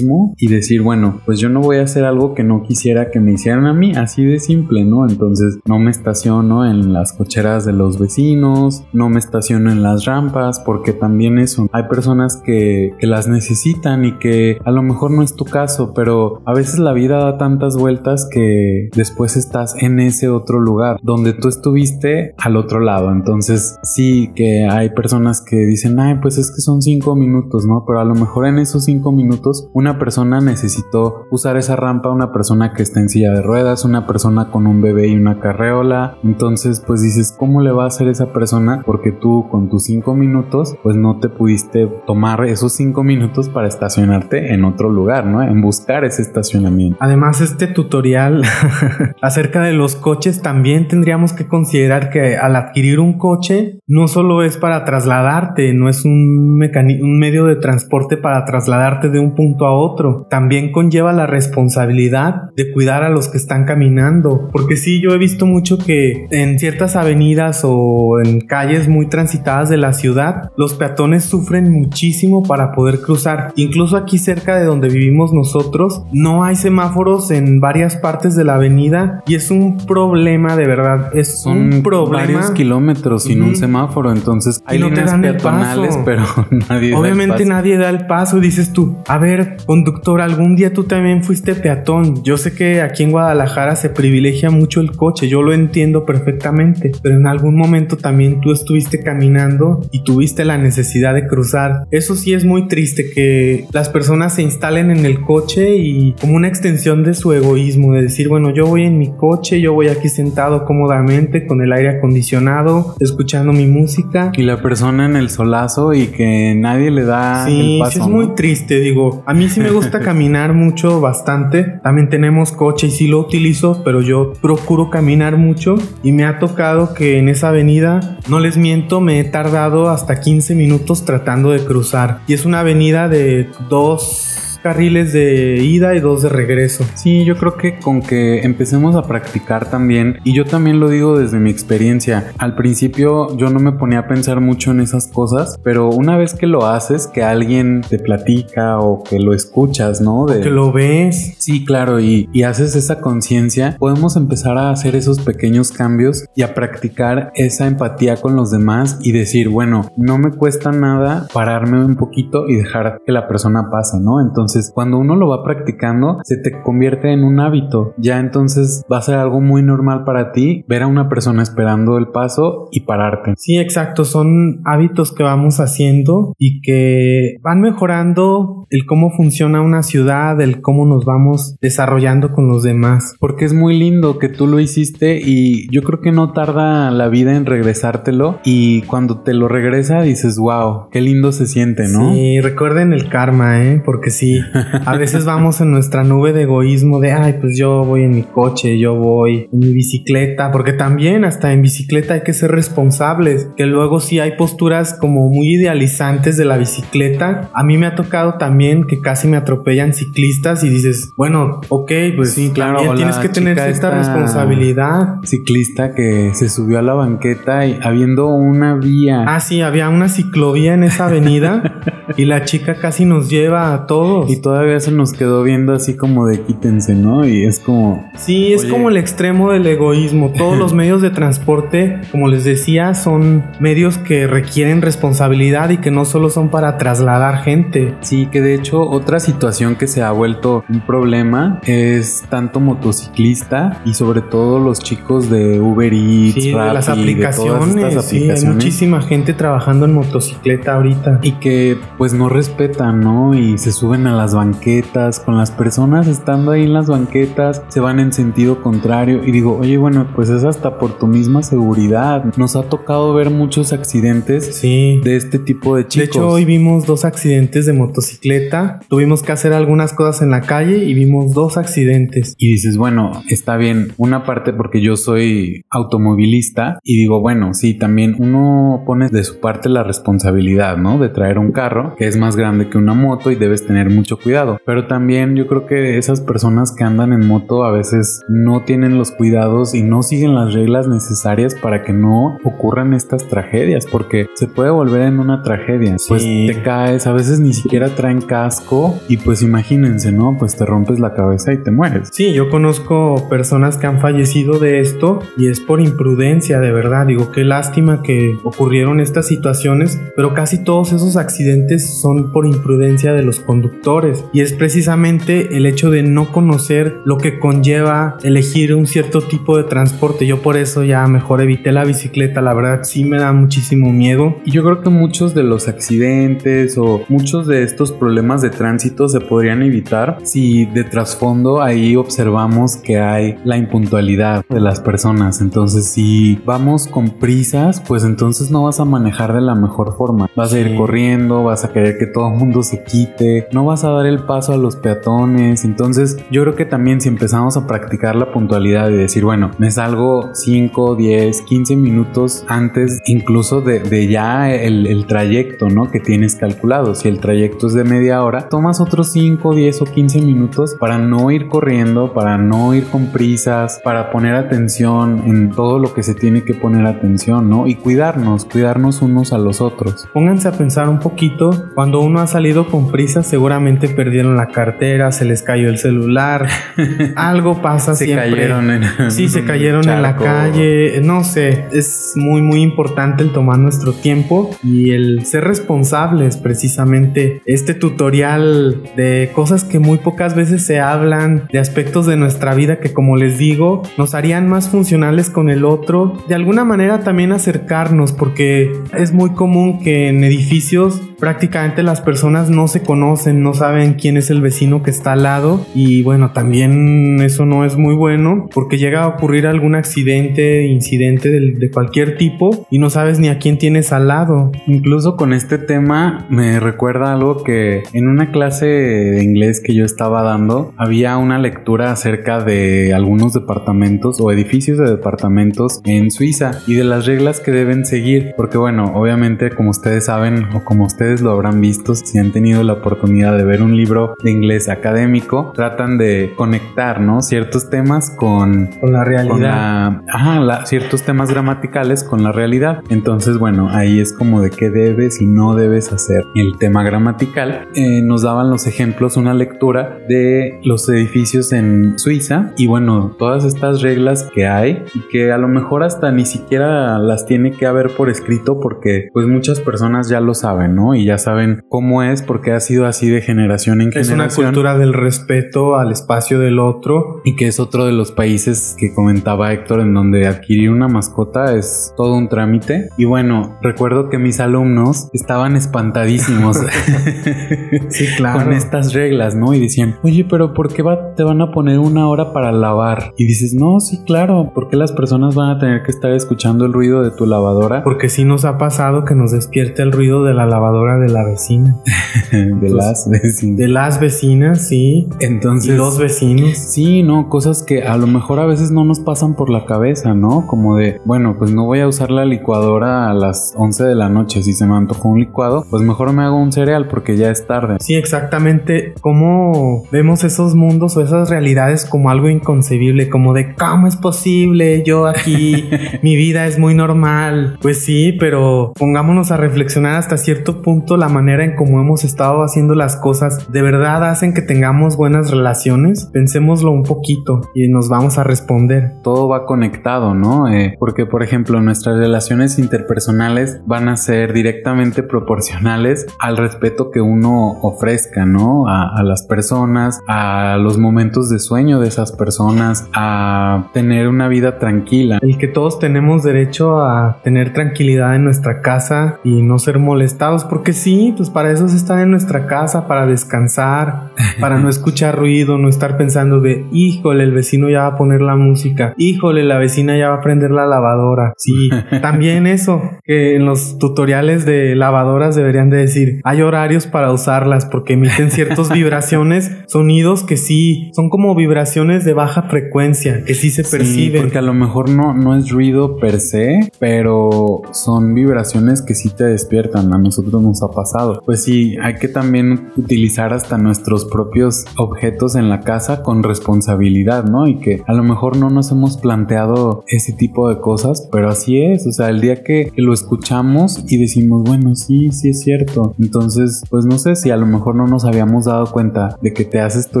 y decir, bueno, pues yo no voy a hacer algo que no quisiera que me hicieran a mí, así de simple, ¿no? Entonces, no me estaciono en las cocheras de los vecinos, no me estaciono en las rampas, porque también eso, hay personas que, que las necesitan y que a lo mejor no es tu caso, pero a veces la vida da tantas vueltas que después estás en ese otro lugar donde tú estuviste al otro lado. Entonces sí que hay personas que dicen, ay, pues es que son cinco minutos, ¿no? Pero a lo mejor en esos cinco minutos una persona necesitó usar esa rampa, una persona que está en silla de ruedas, una persona con un bebé y una carreola. Entonces pues dices, ¿cómo le va a hacer esa persona? Porque tú con tus cinco minutos pues no te pudiste tomar esos cinco minutos para estacionarte en otro lugar, ¿no? En buscar ese estacionamiento. Además este tutorial acerca de los coches también tendríamos que considerar que al adquirir un coche no solo es para trasladarte, no es un, un medio de transporte para trasladarte de un punto a otro, también conlleva la responsabilidad de cuidar a los que están caminando, porque sí, yo he visto mucho que en ciertas avenidas o en calles muy transitadas de la ciudad, los peatones sufren muchísimo para poder cruzar, incluso aquí cerca de donde vivimos nosotros, no hay semáforos en varias partes de la avenida y es un problema de verdad. Es Son un problema. varios kilómetros sin un semáforo, entonces hay no te líneas dan el peatonales, paso. pero nadie da el Obviamente paso. nadie da el paso. Dices tú, a ver, conductor, algún día tú también fuiste peatón. Yo sé que aquí en Guadalajara se privilegia mucho el coche, yo lo entiendo perfectamente, pero en algún momento también tú estuviste caminando y tuviste la necesidad de cruzar. Eso sí es muy triste que las personas se instalen en el coche y como una extensión de su egoísmo, de decir, bueno, yo voy en mi coche, yo voy aquí sentado cómodamente con el aire acondicionado, escuchando mi música. Y la persona en el solazo y que nadie le da Sí, el paso. sí es muy triste, digo. A mí sí me gusta caminar mucho, bastante. También tenemos coche y sí lo utilizo, pero yo procuro caminar mucho y me ha tocado que en esa avenida, no les miento, me he tardado hasta 15 minutos tratando de cruzar. Y es una avenida de dos carriles de ida y dos de regreso. Sí, yo creo que con que empecemos a practicar también, y yo también lo digo desde mi experiencia, al principio yo no me ponía a pensar mucho en esas cosas, pero una vez que lo haces, que alguien te platica o que lo escuchas, ¿no? De, que lo ves. Sí, claro, y, y haces esa conciencia, podemos empezar a hacer esos pequeños cambios y a practicar esa empatía con los demás y decir, bueno, no me cuesta nada pararme un poquito y dejar que la persona pase, ¿no? Entonces, cuando uno lo va practicando, se te convierte en un hábito. Ya entonces va a ser algo muy normal para ti ver a una persona esperando el paso y pararte. Sí, exacto. Son hábitos que vamos haciendo y que van mejorando el cómo funciona una ciudad, el cómo nos vamos desarrollando con los demás. Porque es muy lindo que tú lo hiciste y yo creo que no tarda la vida en regresártelo y cuando te lo regresa dices, wow, qué lindo se siente, ¿no? Sí, recuerden el karma, ¿eh? Porque sí, a veces vamos en nuestra nube de egoísmo de, ay, pues yo voy en mi coche, yo voy en mi bicicleta, porque también hasta en bicicleta hay que ser responsables, que luego sí hay posturas como muy idealizantes de la bicicleta. A mí me ha tocado también que casi me atropellan ciclistas y dices, bueno, ok, pues sí, claro, tienes que tener esta responsabilidad. Ciclista que se subió a la banqueta y habiendo una vía. Ah, sí, había una ciclovía en esa avenida y la chica casi nos lleva a todos. Y todavía se nos quedó viendo así como de quítense, ¿no? Y es como... Sí, es como el extremo del egoísmo. Todos los medios de transporte, como les decía, son medios que requieren responsabilidad y que no solo son para trasladar gente. Sí, que de hecho otra situación que se ha vuelto un problema es tanto motociclista y sobre todo los chicos de Uber Eats, sí, de las aplicaciones, Sí, hay muchísima gente trabajando en motocicleta ahorita. Y que pues no respetan, ¿no? Y se suben a las banquetas, con las personas estando ahí en las banquetas, se van en sentido contrario y digo, oye, bueno, pues es hasta por tu misma seguridad. Nos ha tocado ver muchos accidentes sí. de este tipo de chicos. De hecho, hoy vimos dos accidentes de motocicleta, tuvimos que hacer algunas cosas en la calle y vimos dos accidentes. Y dices, bueno, está bien, una parte porque yo soy automovilista y digo, bueno, sí, también uno pone de su parte la responsabilidad, ¿no? De traer un carro que es más grande que una moto y debes tener mucho cuidado. Pero también yo creo que esas personas que andan en moto a veces no tienen los cuidados y no siguen las reglas necesarias para que no ocurran estas tragedias, porque se puede volver en una tragedia. Pues te caes, a veces ni siquiera traen casco y pues imagínense, ¿no? Pues te rompes la cabeza y te mueres. Sí, yo conozco personas que han fallecido de esto y es por imprudencia, de verdad. Digo, qué lástima que ocurrieron estas situaciones, pero casi todos esos accidentes son por imprudencia de los conductores y es precisamente el hecho de no conocer lo que conlleva elegir un cierto tipo de transporte. Yo por eso ya mejor evité la bicicleta, la verdad sí me da muchísimo miedo. Y yo creo que muchos de los accidentes o muchos de estos problemas de tránsito se podrían evitar si de trasfondo ahí observamos que hay la impuntualidad de las personas. Entonces si vamos con prisas, pues entonces no vas a manejar de la mejor forma. Vas a ir corriendo, vas a querer que todo el mundo se quite, no vas a dar el paso a los peatones. Entonces yo creo que también si empezamos a practicar la puntualidad y decir, bueno, me salgo 5, 10, 15 minutos antes incluso de, ya el, el, trayecto, ¿no? Que tienes calculado. Si el trayecto es de media hora, tomas otros 5, 10 o 15 minutos para no ir corriendo, para no ir con prisas, para poner atención en todo lo que se tiene que poner atención, ¿no? Y cuidarnos, cuidarnos unos a los otros. Pónganse a pensar un poquito, cuando uno ha salido con prisas, seguramente perdieron la cartera, se les cayó el celular, algo pasa se siempre. Cayeron en, sí, se cayeron en la calle, no sé, es muy muy importante el tomar nuestro tiempo y el ser responsables precisamente. Este tutorial de cosas que muy pocas veces se hablan, de aspectos de nuestra vida que como les digo, nos harían más funcionales con el otro, de alguna manera también acercarnos porque es muy común que en edificios prácticamente las personas no se conocen, no saben quién es el vecino que está al lado y bueno, también eso no es muy bueno porque llega a ocurrir algún accidente, incidente de, de, cualquier tipo y no sabes ni a quién tienes al lado. Incluso con este tema me recuerda algo que en una clase de inglés que yo estaba dando había una lectura acerca de algunos departamentos o edificios de departamentos en Suiza y de las reglas que deben seguir porque bueno, obviamente como ustedes saben o como ustedes ustedes lo habrán visto si han tenido la oportunidad de ver un libro de inglés académico, tratan de conectar, ¿no? Ciertos temas con, con la realidad. ajá, ciertos temas gramaticales con la realidad. Entonces, bueno, ahí es como de qué debes y no debes hacer el tema gramatical. Eh, nos daban los ejemplos, una lectura de los edificios en Suiza y bueno, todas estas reglas que hay y que a lo mejor hasta ni siquiera las tiene que haber por escrito porque pues muchas personas ya lo saben, ¿no? Y ya saben cómo es porque ha sido así de generación en generación. Es una cultura del respeto al espacio del otro y que es otro de los países que comentaba Héctor en donde adquirir una mascota es todo un trámite y bueno, recuerdo que mis alumnos estaban espantadísimos sí, claro. con estas reglas, ¿no? Y decían, oye, pero ¿por qué te van a poner una hora para lavar? Y dices, no, sí, claro, ¿por qué las personas van a tener que estar escuchando el ruido de tu lavadora? Porque sí nos ha pasado que nos despierte el ruido de la lavadora de la vecina. de las vecinas. De las vecinas, sí. Entonces. los vecinos. Sí, no, cosas que a lo mejor a veces no nos pasan por la cabeza, ¿no? Como de, bueno, pues no voy a usar la licuadora a las 11 de la noche. Si se me antoja un licuado, pues mejor me hago un cereal porque ya es tarde. Sí, exactamente. ¿Cómo vemos esos mundos o esas realidades como algo inconcebible? Como de, ¿cómo es posible? Yo aquí, mi vida es muy normal. Pues sí, pero pongámonos a reflexionar hasta cierto punto la manera en cómo hemos estado haciendo las cosas. ¿De verdad hacen que tengamos buenas relaciones? Pensémoslo un poquito y nos vamos a responder. Todo va conectado, ¿no? Eh, porque, por ejemplo, nuestras relaciones interpersonales van a ser directamente proporcionales al respeto que uno ofrezca, ¿no? A, a las personas, a los momentos de sueño de esas personas, a tener una vida tranquila. El que todos tenemos derecho a tener tranquilidad en nuestra casa y no ser molestados, porque sí, pues para eso se está en nuestra casa, para descansar, para no escuchar ruido, no estar pensando de, híjole, el vecino ya va a poner la música, híjole, la vecina ya va a prender la lavadora. Sí, también eso, que en los tutoriales de lavadoras deberían de decir, hay horarios para usarlas porque emiten ciertas vibraciones, sonidos que sí, son como vibraciones de baja frecuencia, que sí se perciben. porque a lo mejor no, no es ruido per se, pero son vibraciones que sí te despiertan, a nosotros nos ha pasado. Pues sí, hay que también utilizar hasta nuestros propios objetos en la casa con responsabilidad, ¿no? Y que a lo mejor no nos hemos planteado ese tipo de cosas, pero así es, o sea, el día que lo escuchamos y decimos, bueno, sí, sí es cierto. Entonces, pues no sé si a lo mejor no nos habíamos dado cuenta de que te haces tu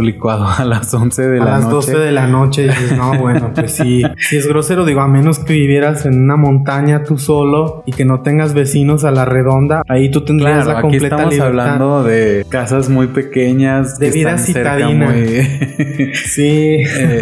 licuado a las 11 de la noche. A las 12 de la noche y dices, no, bueno, pues sí, si es grosero, digo, a menos que vivieras en una montaña tú solo y que no tengas vecinos a la redonda, ahí tú la completa aquí estamos hablando de casas muy pequeñas. De vida citadina. sí. Eh,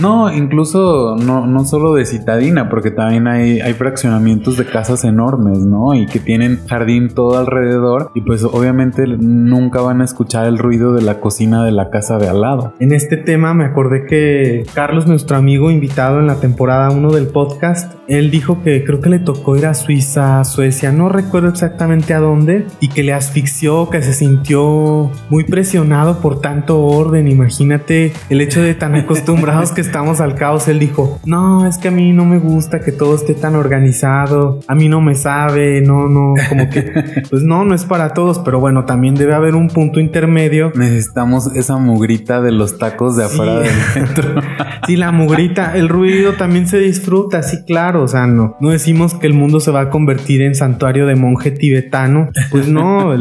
no, incluso no, no solo de citadina, porque también hay, hay fraccionamientos de casas enormes, ¿no? Y que tienen jardín todo alrededor y pues obviamente nunca van a escuchar el ruido de la cocina de la casa de al lado. En este tema me acordé que Carlos, nuestro amigo invitado en la temporada 1 del podcast, él dijo que creo que le tocó ir a Suiza, Suecia, no recuerdo exactamente a dónde, y que le asfixió, que se sintió muy presionado por tanto orden. Imagínate el hecho de tan acostumbrados que estamos al caos. Él dijo, no, es que a mí no me gusta que todo esté tan organizado, a mí no me sabe, no, no, como que, pues no, no es para todos, pero bueno, también debe haber un punto intermedio. Necesitamos esa mugrita de los tacos de afuera del centro. sí, la mugrita, el ruido también se disfruta, sí, claro, o sea, no, no decimos que el mundo se va a convertir en santuario de monje tibetano, pues no,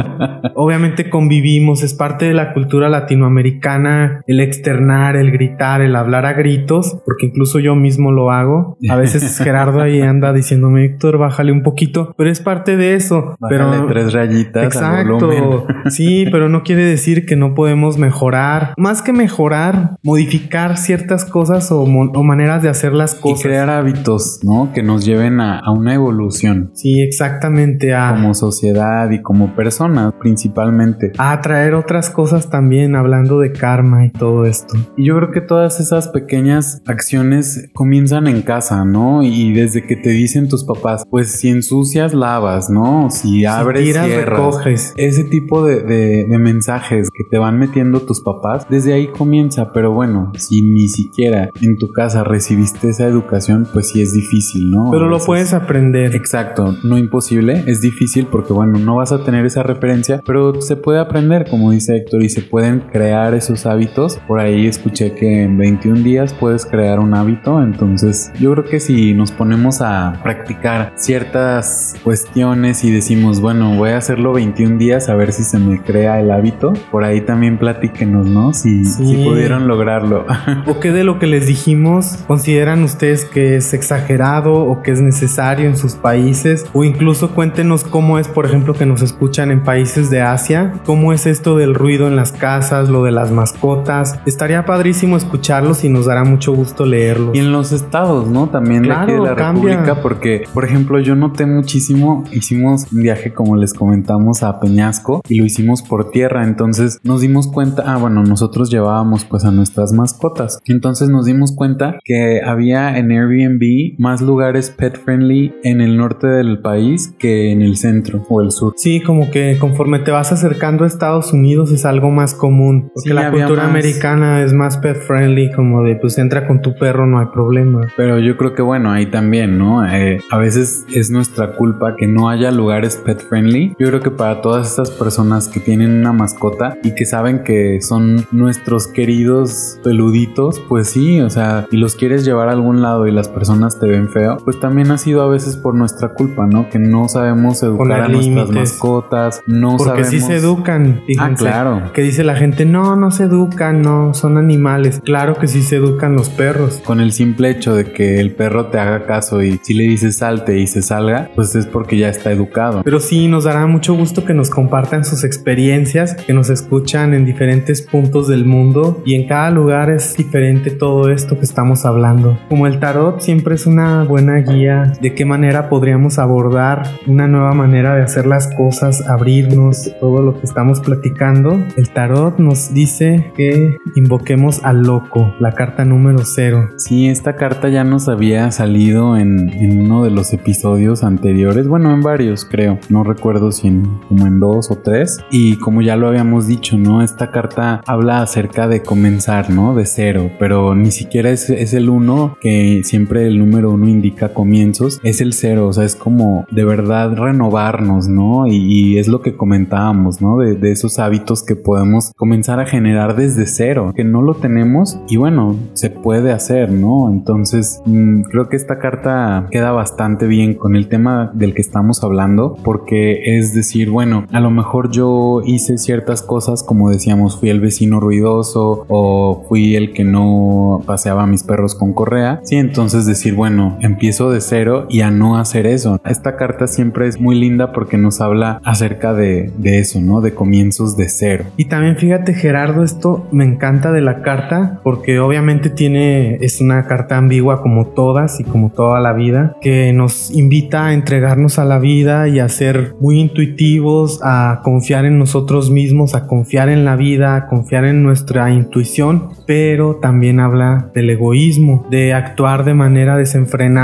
obviamente convivimos, es parte de la cultura latinoamericana el externar, el gritar, el hablar a gritos, porque incluso yo mismo lo hago. A veces Gerardo ahí anda diciéndome, Héctor, bájale un poquito, pero es parte de eso. Bájale pero tres rayitas. Exacto. Sí, pero no quiere decir que no podemos mejorar. Más que mejorar, modificar ciertas cosas o, maneras de hacer las cosas. Y crear hábitos, ¿no? Que nos lleven a, a una evolución. Sí, exactamente. A, como sociedad y como personas principalmente. A atraer otras cosas también, hablando de karma y todo esto. Y yo creo que todas esas pequeñas acciones comienzan en casa, ¿no? Y desde que te dicen tus papás, pues si ensucias, lavas, ¿no? Si abres, tiras, cierras. recoges. Ese tipo de, de, de mensajes que te van metiendo tus papás, desde ahí comienza. Pero bueno, si ni siquiera en tu casa recibiste esa educación, pues sí es difícil, ¿no? Pero lo puedes aprender. Exacto, no imposible, es difícil porque bueno, no vas a tener esa referencia, pero se puede aprender, como dice Héctor, y se pueden crear esos hábitos. Por ahí escuché que en 21 días puedes crear un hábito, entonces yo creo que si nos ponemos a practicar ciertas cuestiones y decimos, bueno, voy a hacerlo 21 días a ver si se me crea el hábito, por ahí también platíquenos, ¿no? Si, si pudieron lograrlo. ¿O qué de lo que les dijimos consideran ustedes que es exagerado o que es necesario en sus países? O incluso cuéntenos cómo es, por ejemplo, que nos escuchan en países de Asia, cómo es esto del ruido en las casas, lo de las mascotas. Estaría padrísimo escucharlos y nos dará mucho gusto leerlos. Y en los estados, ¿no? También de aquí de la República, porque, por ejemplo, yo noté muchísimo, hicimos un viaje, como les comentamos, a Peñasco y lo hicimos por tierra, entonces nos dimos cuenta, ah, bueno, nosotros llevábamos pues a nuestras mascotas, entonces nos dimos cuenta que había en Airbnb más lugares pet friendly en el norte del país que en el centro o el sur. Sí, como que conforme te vas acercando a Estados Unidos es algo más común, porque la cultura americana es más pet friendly, como de pues entra con tu perro, no hay problema. Pero yo creo que bueno, ahí también, ¿no? Eh, a veces es nuestra culpa que no haya lugares pet friendly. Yo creo que para todas estas personas que tienen una mascota y que saben que son nuestros queridos peluditos, pues sí, o sea, y los quieres llevar a algún lado y las personas te ven feo, pues también ha sido a veces por nuestra culpa, ¿no? Que no sabemos educar a nuestras mascotas, no Porque sí se educan. ah, claro. Que dice la gente, no, no se educan, no, son animales. Claro que sí se educan los perros. Con el simple hecho de que el perro te haga caso y si le dices salte y se salga, pues es porque ya está educado. Pero sí, nos dará mucho gusto que nos compartan sus experiencias, que nos escuchan en diferentes puntos del mundo y en cada lugar es diferente todo esto que estamos hablando. Como el tarot siempre es una buena guía de qué manera podríamos abordar una nueva manera de hacer las cosas, abrirnos, todo lo que estamos platicando. El tarot nos dice que invoquemos al loco, la carta número cero. Sí, esta carta ya nos había salido en, en uno de los episodios anteriores, bueno, en varios creo, no recuerdo si en, como en dos o tres. Y como ya lo habíamos dicho, ¿no? Esta carta habla acerca de comenzar, ¿no? De cero, pero ni siquiera es, es el uno, que siempre el número uno indica comienzos, es el cero, o sea, es como de verdad renovarnos, ¿no? Y, es lo que comentábamos, ¿no? De, esos hábitos que podemos comenzar a generar desde cero, que no lo tenemos y bueno, se puede hacer, ¿no? Entonces, mmm, creo que esta carta queda bastante bien con el tema del que estamos hablando, porque es decir, bueno, a lo mejor yo hice ciertas cosas, como decíamos, fui el vecino ruidoso o fui el que no paseaba a mis perros con correa, sí, entonces decir, bueno, empiezo de cero y a no hacer eso. Esta carta siempre es muy linda porque nos habla acerca de, de eso, ¿no? De comienzos de cero. Y también fíjate Gerardo, esto me encanta de la carta porque obviamente tiene, es una carta ambigua como todas y como toda la vida, que nos invita a entregarnos a la vida y a ser muy intuitivos, a confiar en nosotros mismos, a confiar en la vida, a confiar en nuestra intuición, pero también habla del egoísmo, de actuar de manera desenfrenada,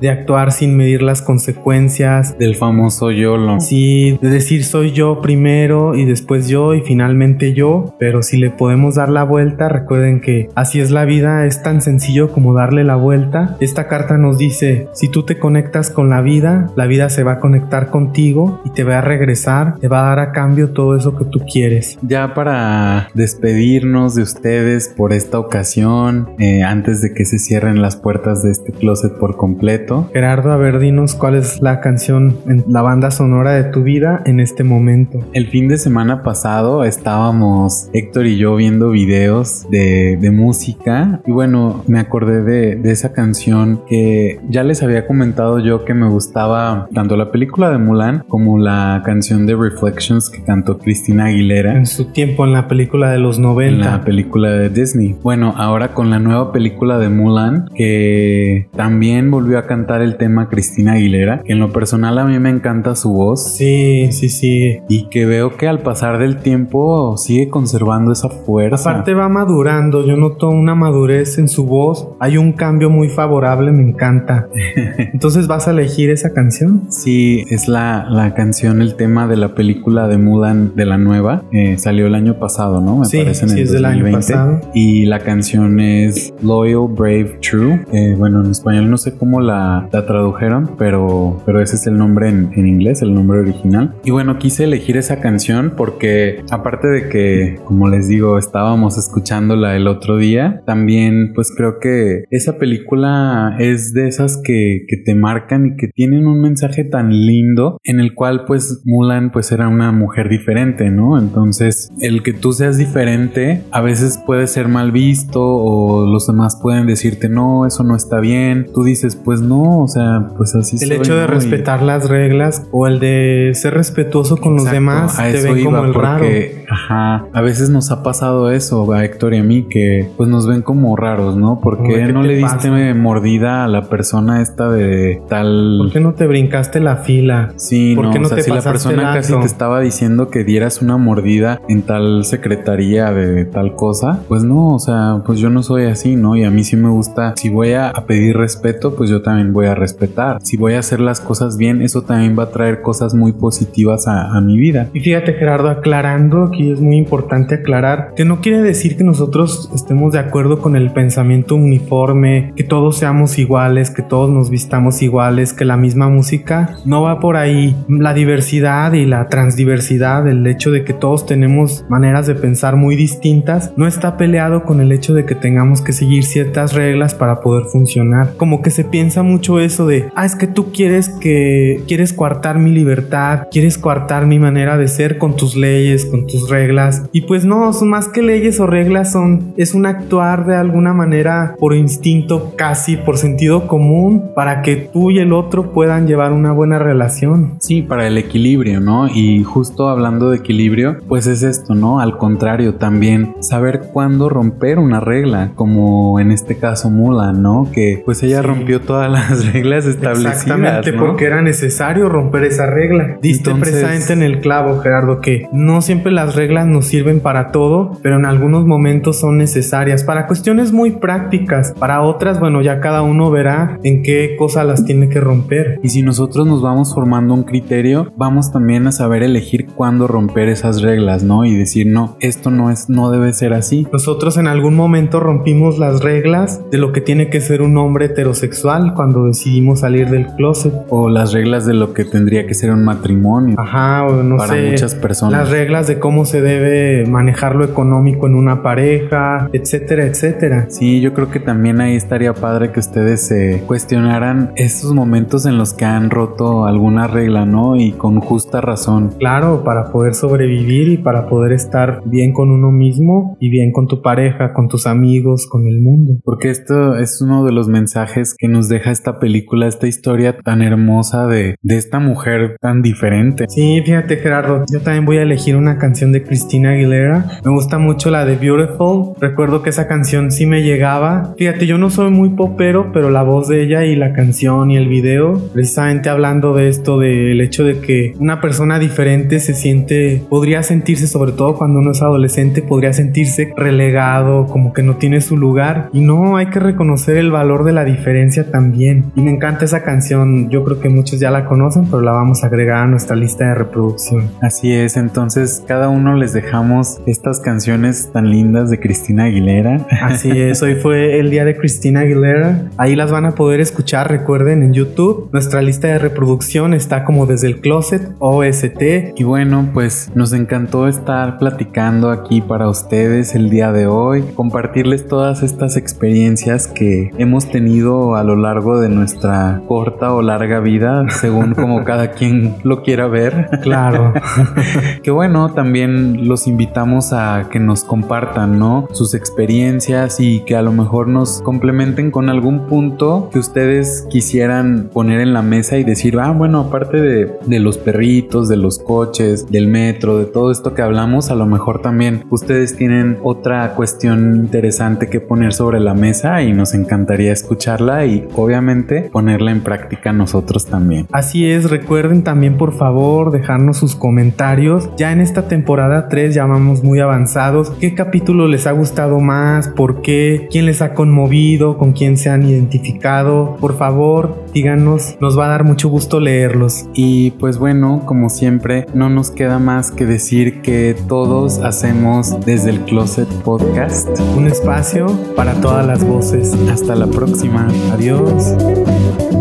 de actuar sin medir las consecuencias. Del famoso YOLO. Sí, de decir soy yo primero y después yo y finalmente yo, pero si le podemos dar la vuelta, recuerden que así es la vida, es tan sencillo como darle la vuelta. Esta carta nos dice, si tú te conectas con la vida, la vida se va a conectar contigo y te va a regresar, te va a dar a cambio todo eso que tú quieres. Ya para despedirnos de ustedes por esta ocasión, eh, antes de que se cierren las puertas de este closet por completo. Gerardo, a ver, dinos cuál es la canción en la banda sonora de tu vida en este momento. El fin de semana pasado estábamos Héctor y yo viendo videos de, de música y bueno, me acordé de, de esa canción que ya les había comentado yo que me gustaba tanto la película de Mulan como la canción de Reflections que cantó Cristina Aguilera. En su tiempo en la película de los 90. En la película de Disney. Bueno, ahora con la nueva película de Mulan que también volvió a cantar el tema Cristina Aguilera, que en lo personal a mí me encanta su voz. Sí, sí, sí. Y que veo que al pasar del tiempo sigue conservando esa fuerza. Aparte va madurando, yo noto una madurez en su voz, hay un cambio muy favorable, me encanta. Entonces, ¿vas a elegir esa canción? Sí, es la, la canción, el tema de la película de Mulan de la nueva. Eh, salió el año pasado, ¿no? Me sí, parece en sí, el es 2020. del año pasado. Y la canción es Loyal, Brave, True. Eh, bueno, en español no sé cómo la, tradujeron, pero, pero ese es el nombre en, en, inglés, el nombre original. Y bueno, quise elegir esa canción porque aparte de que, como les digo, estábamos escuchándola el otro día, también pues creo que esa película es de esas que, que te marcan y que tienen un mensaje tan lindo en el cual pues Mulan pues era una mujer diferente, ¿no? Entonces el que tú seas diferente a veces puede ser mal visto o los demás pueden decirte no, eso no está bien. Tú dices pues no, o sea, pues así El hecho de respetar las reglas o el de ser respetuoso con los demás te ven como el raro. Ajá, a veces nos ha pasado eso a Héctor y a mí que pues nos ven como raros, ¿no? Porque no le diste mordida a la persona esta de tal... ¿Por qué no te brincaste la fila? Sí, ¿Por no, qué no o sea, te si la persona casi te estaba diciendo que dieras una mordida en tal secretaría de tal cosa, pues no, o sea, pues yo no soy así, ¿no? Y a mí sí me gusta, si voy a, pedir respeto, pues yo también voy a respetar. Si voy a hacer las cosas bien, eso también va a traer cosas muy positivas a, a mi vida. Y fíjate Gerardo, aclarando, aquí es muy importante aclarar que no quiere decir que nosotros estemos de acuerdo con el pensamiento uniforme, que todos seamos iguales, que todos nos vistamos iguales, que la misma música no va por ahí. La diversidad y la transdiversidad, el hecho de que todos tenemos maneras de pensar muy distintas, no está peleado con el hecho de que tengamos que seguir ciertas reglas para poder funcionar. Como que se piensa mucho eso de, ah, es que tú quieres que, quieres coartar mi libertad, quieres coartar mi manera de ser con tus leyes, con tus reglas. Y pues no, son más que leyes o reglas, son, es un actuar de alguna manera por instinto, casi por sentido común, para que tú y el otro puedan llevar una buena relación. Sí, para el equilibrio, ¿no? Y justo hablando de equilibrio, pues es esto, ¿no? Al contrario, también saber cuándo romper una regla, como en este caso Mula, ¿no? Que pues ella rompió todas las reglas establecidas. Exactamente, porque era necesario romper esa regla. Diste precisamente en el clavo, Gerardo, que no siempre las reglas nos sirven para todo, pero en algunos momentos son necesarias para cuestiones muy prácticas. Para otras, bueno, ya cada uno verá en qué cosa las tiene que romper. Y si nosotros nos vamos formando un criterio, vamos también a saber elegir cuándo romper esas reglas, ¿no? Y decir, no, esto no es, no debe ser así. Nosotros en algún momento rompimos las reglas de lo que tiene que ser un hombre heterosexual cuando decidimos salir del closet. O las reglas de lo que tendría que ser un matrimonio. Ajá, o no para muchas personas. Las reglas de cómo se debe manejar lo económico en una pareja, etcétera, etcétera. Sí, yo creo que también ahí estaría padre que ustedes se cuestionaran esos momentos en los que han roto alguna regla, ¿no? Y con justa razón. Claro, para poder sobrevivir y para poder estar bien con uno mismo y bien con tu pareja, con tus amigos, con el mundo. Porque esto es uno de los mensajes que nos deja esta película, esta historia tan hermosa de, de esta mujer tan diferente. Sí, fíjate Gerardo, yo también voy a elegir una canción de Cristina Aguilera. Me gusta mucho la de Beautiful. Recuerdo que esa canción sí me llegaba. Fíjate, yo no soy muy popero, pero la voz de ella y la canción y el video, precisamente hablando de esto, del hecho de que una persona diferente se siente, podría sentirse, sobre todo cuando uno es adolescente, podría sentirse relegado, como que no tiene su lugar. Y no, hay que reconocer el valor de la diferencia también. Y me encanta esa canción. Yo creo que muchos ya la conocen, pero la vamos a agregar a nuestra lista de reproducción. Así es, entonces cada uno les dejamos estas canciones tan lindas de Cristina Aguilera. Así es, hoy fue el día de Cristina Aguilera. Ahí las van a poder escuchar, recuerden, en YouTube. Nuestra lista de reproducción está como desde el closet OST. Y bueno, pues nos encantó estar platicando aquí para ustedes el día de hoy, compartirles todas estas experiencias que hemos tenido a lo largo de nuestra corta o larga vida, según como cada quien lo quiera ver. Claro. que bueno, también los invitamos a que nos compartan, ¿no? Sus experiencias y que a lo mejor nos complementen con algún punto que ustedes quisieran poner en la mesa y decir, ah, bueno, aparte de, de los perritos, de los coches, del metro, de todo esto que hablamos, a lo mejor también ustedes tienen otra cuestión interesante que poner sobre la mesa y nos encantaría escucharla y obviamente ponerla en práctica nosotros también. Así es, recuerden también por favor dejarnos sus comentarios. Ya en esta temporada 3 ya vamos muy avanzados. ¿Qué capítulo les ha gustado más? ¿Por qué? ¿Quién les ha conmovido? ¿Con quién se han identificado? Por favor, díganos, nos va a dar mucho gusto leerlos. Y pues bueno, como siempre, no nos queda más que decir que todos hacemos desde el Closet Podcast un espacio para todas las voces. Hasta la próxima. Adiós.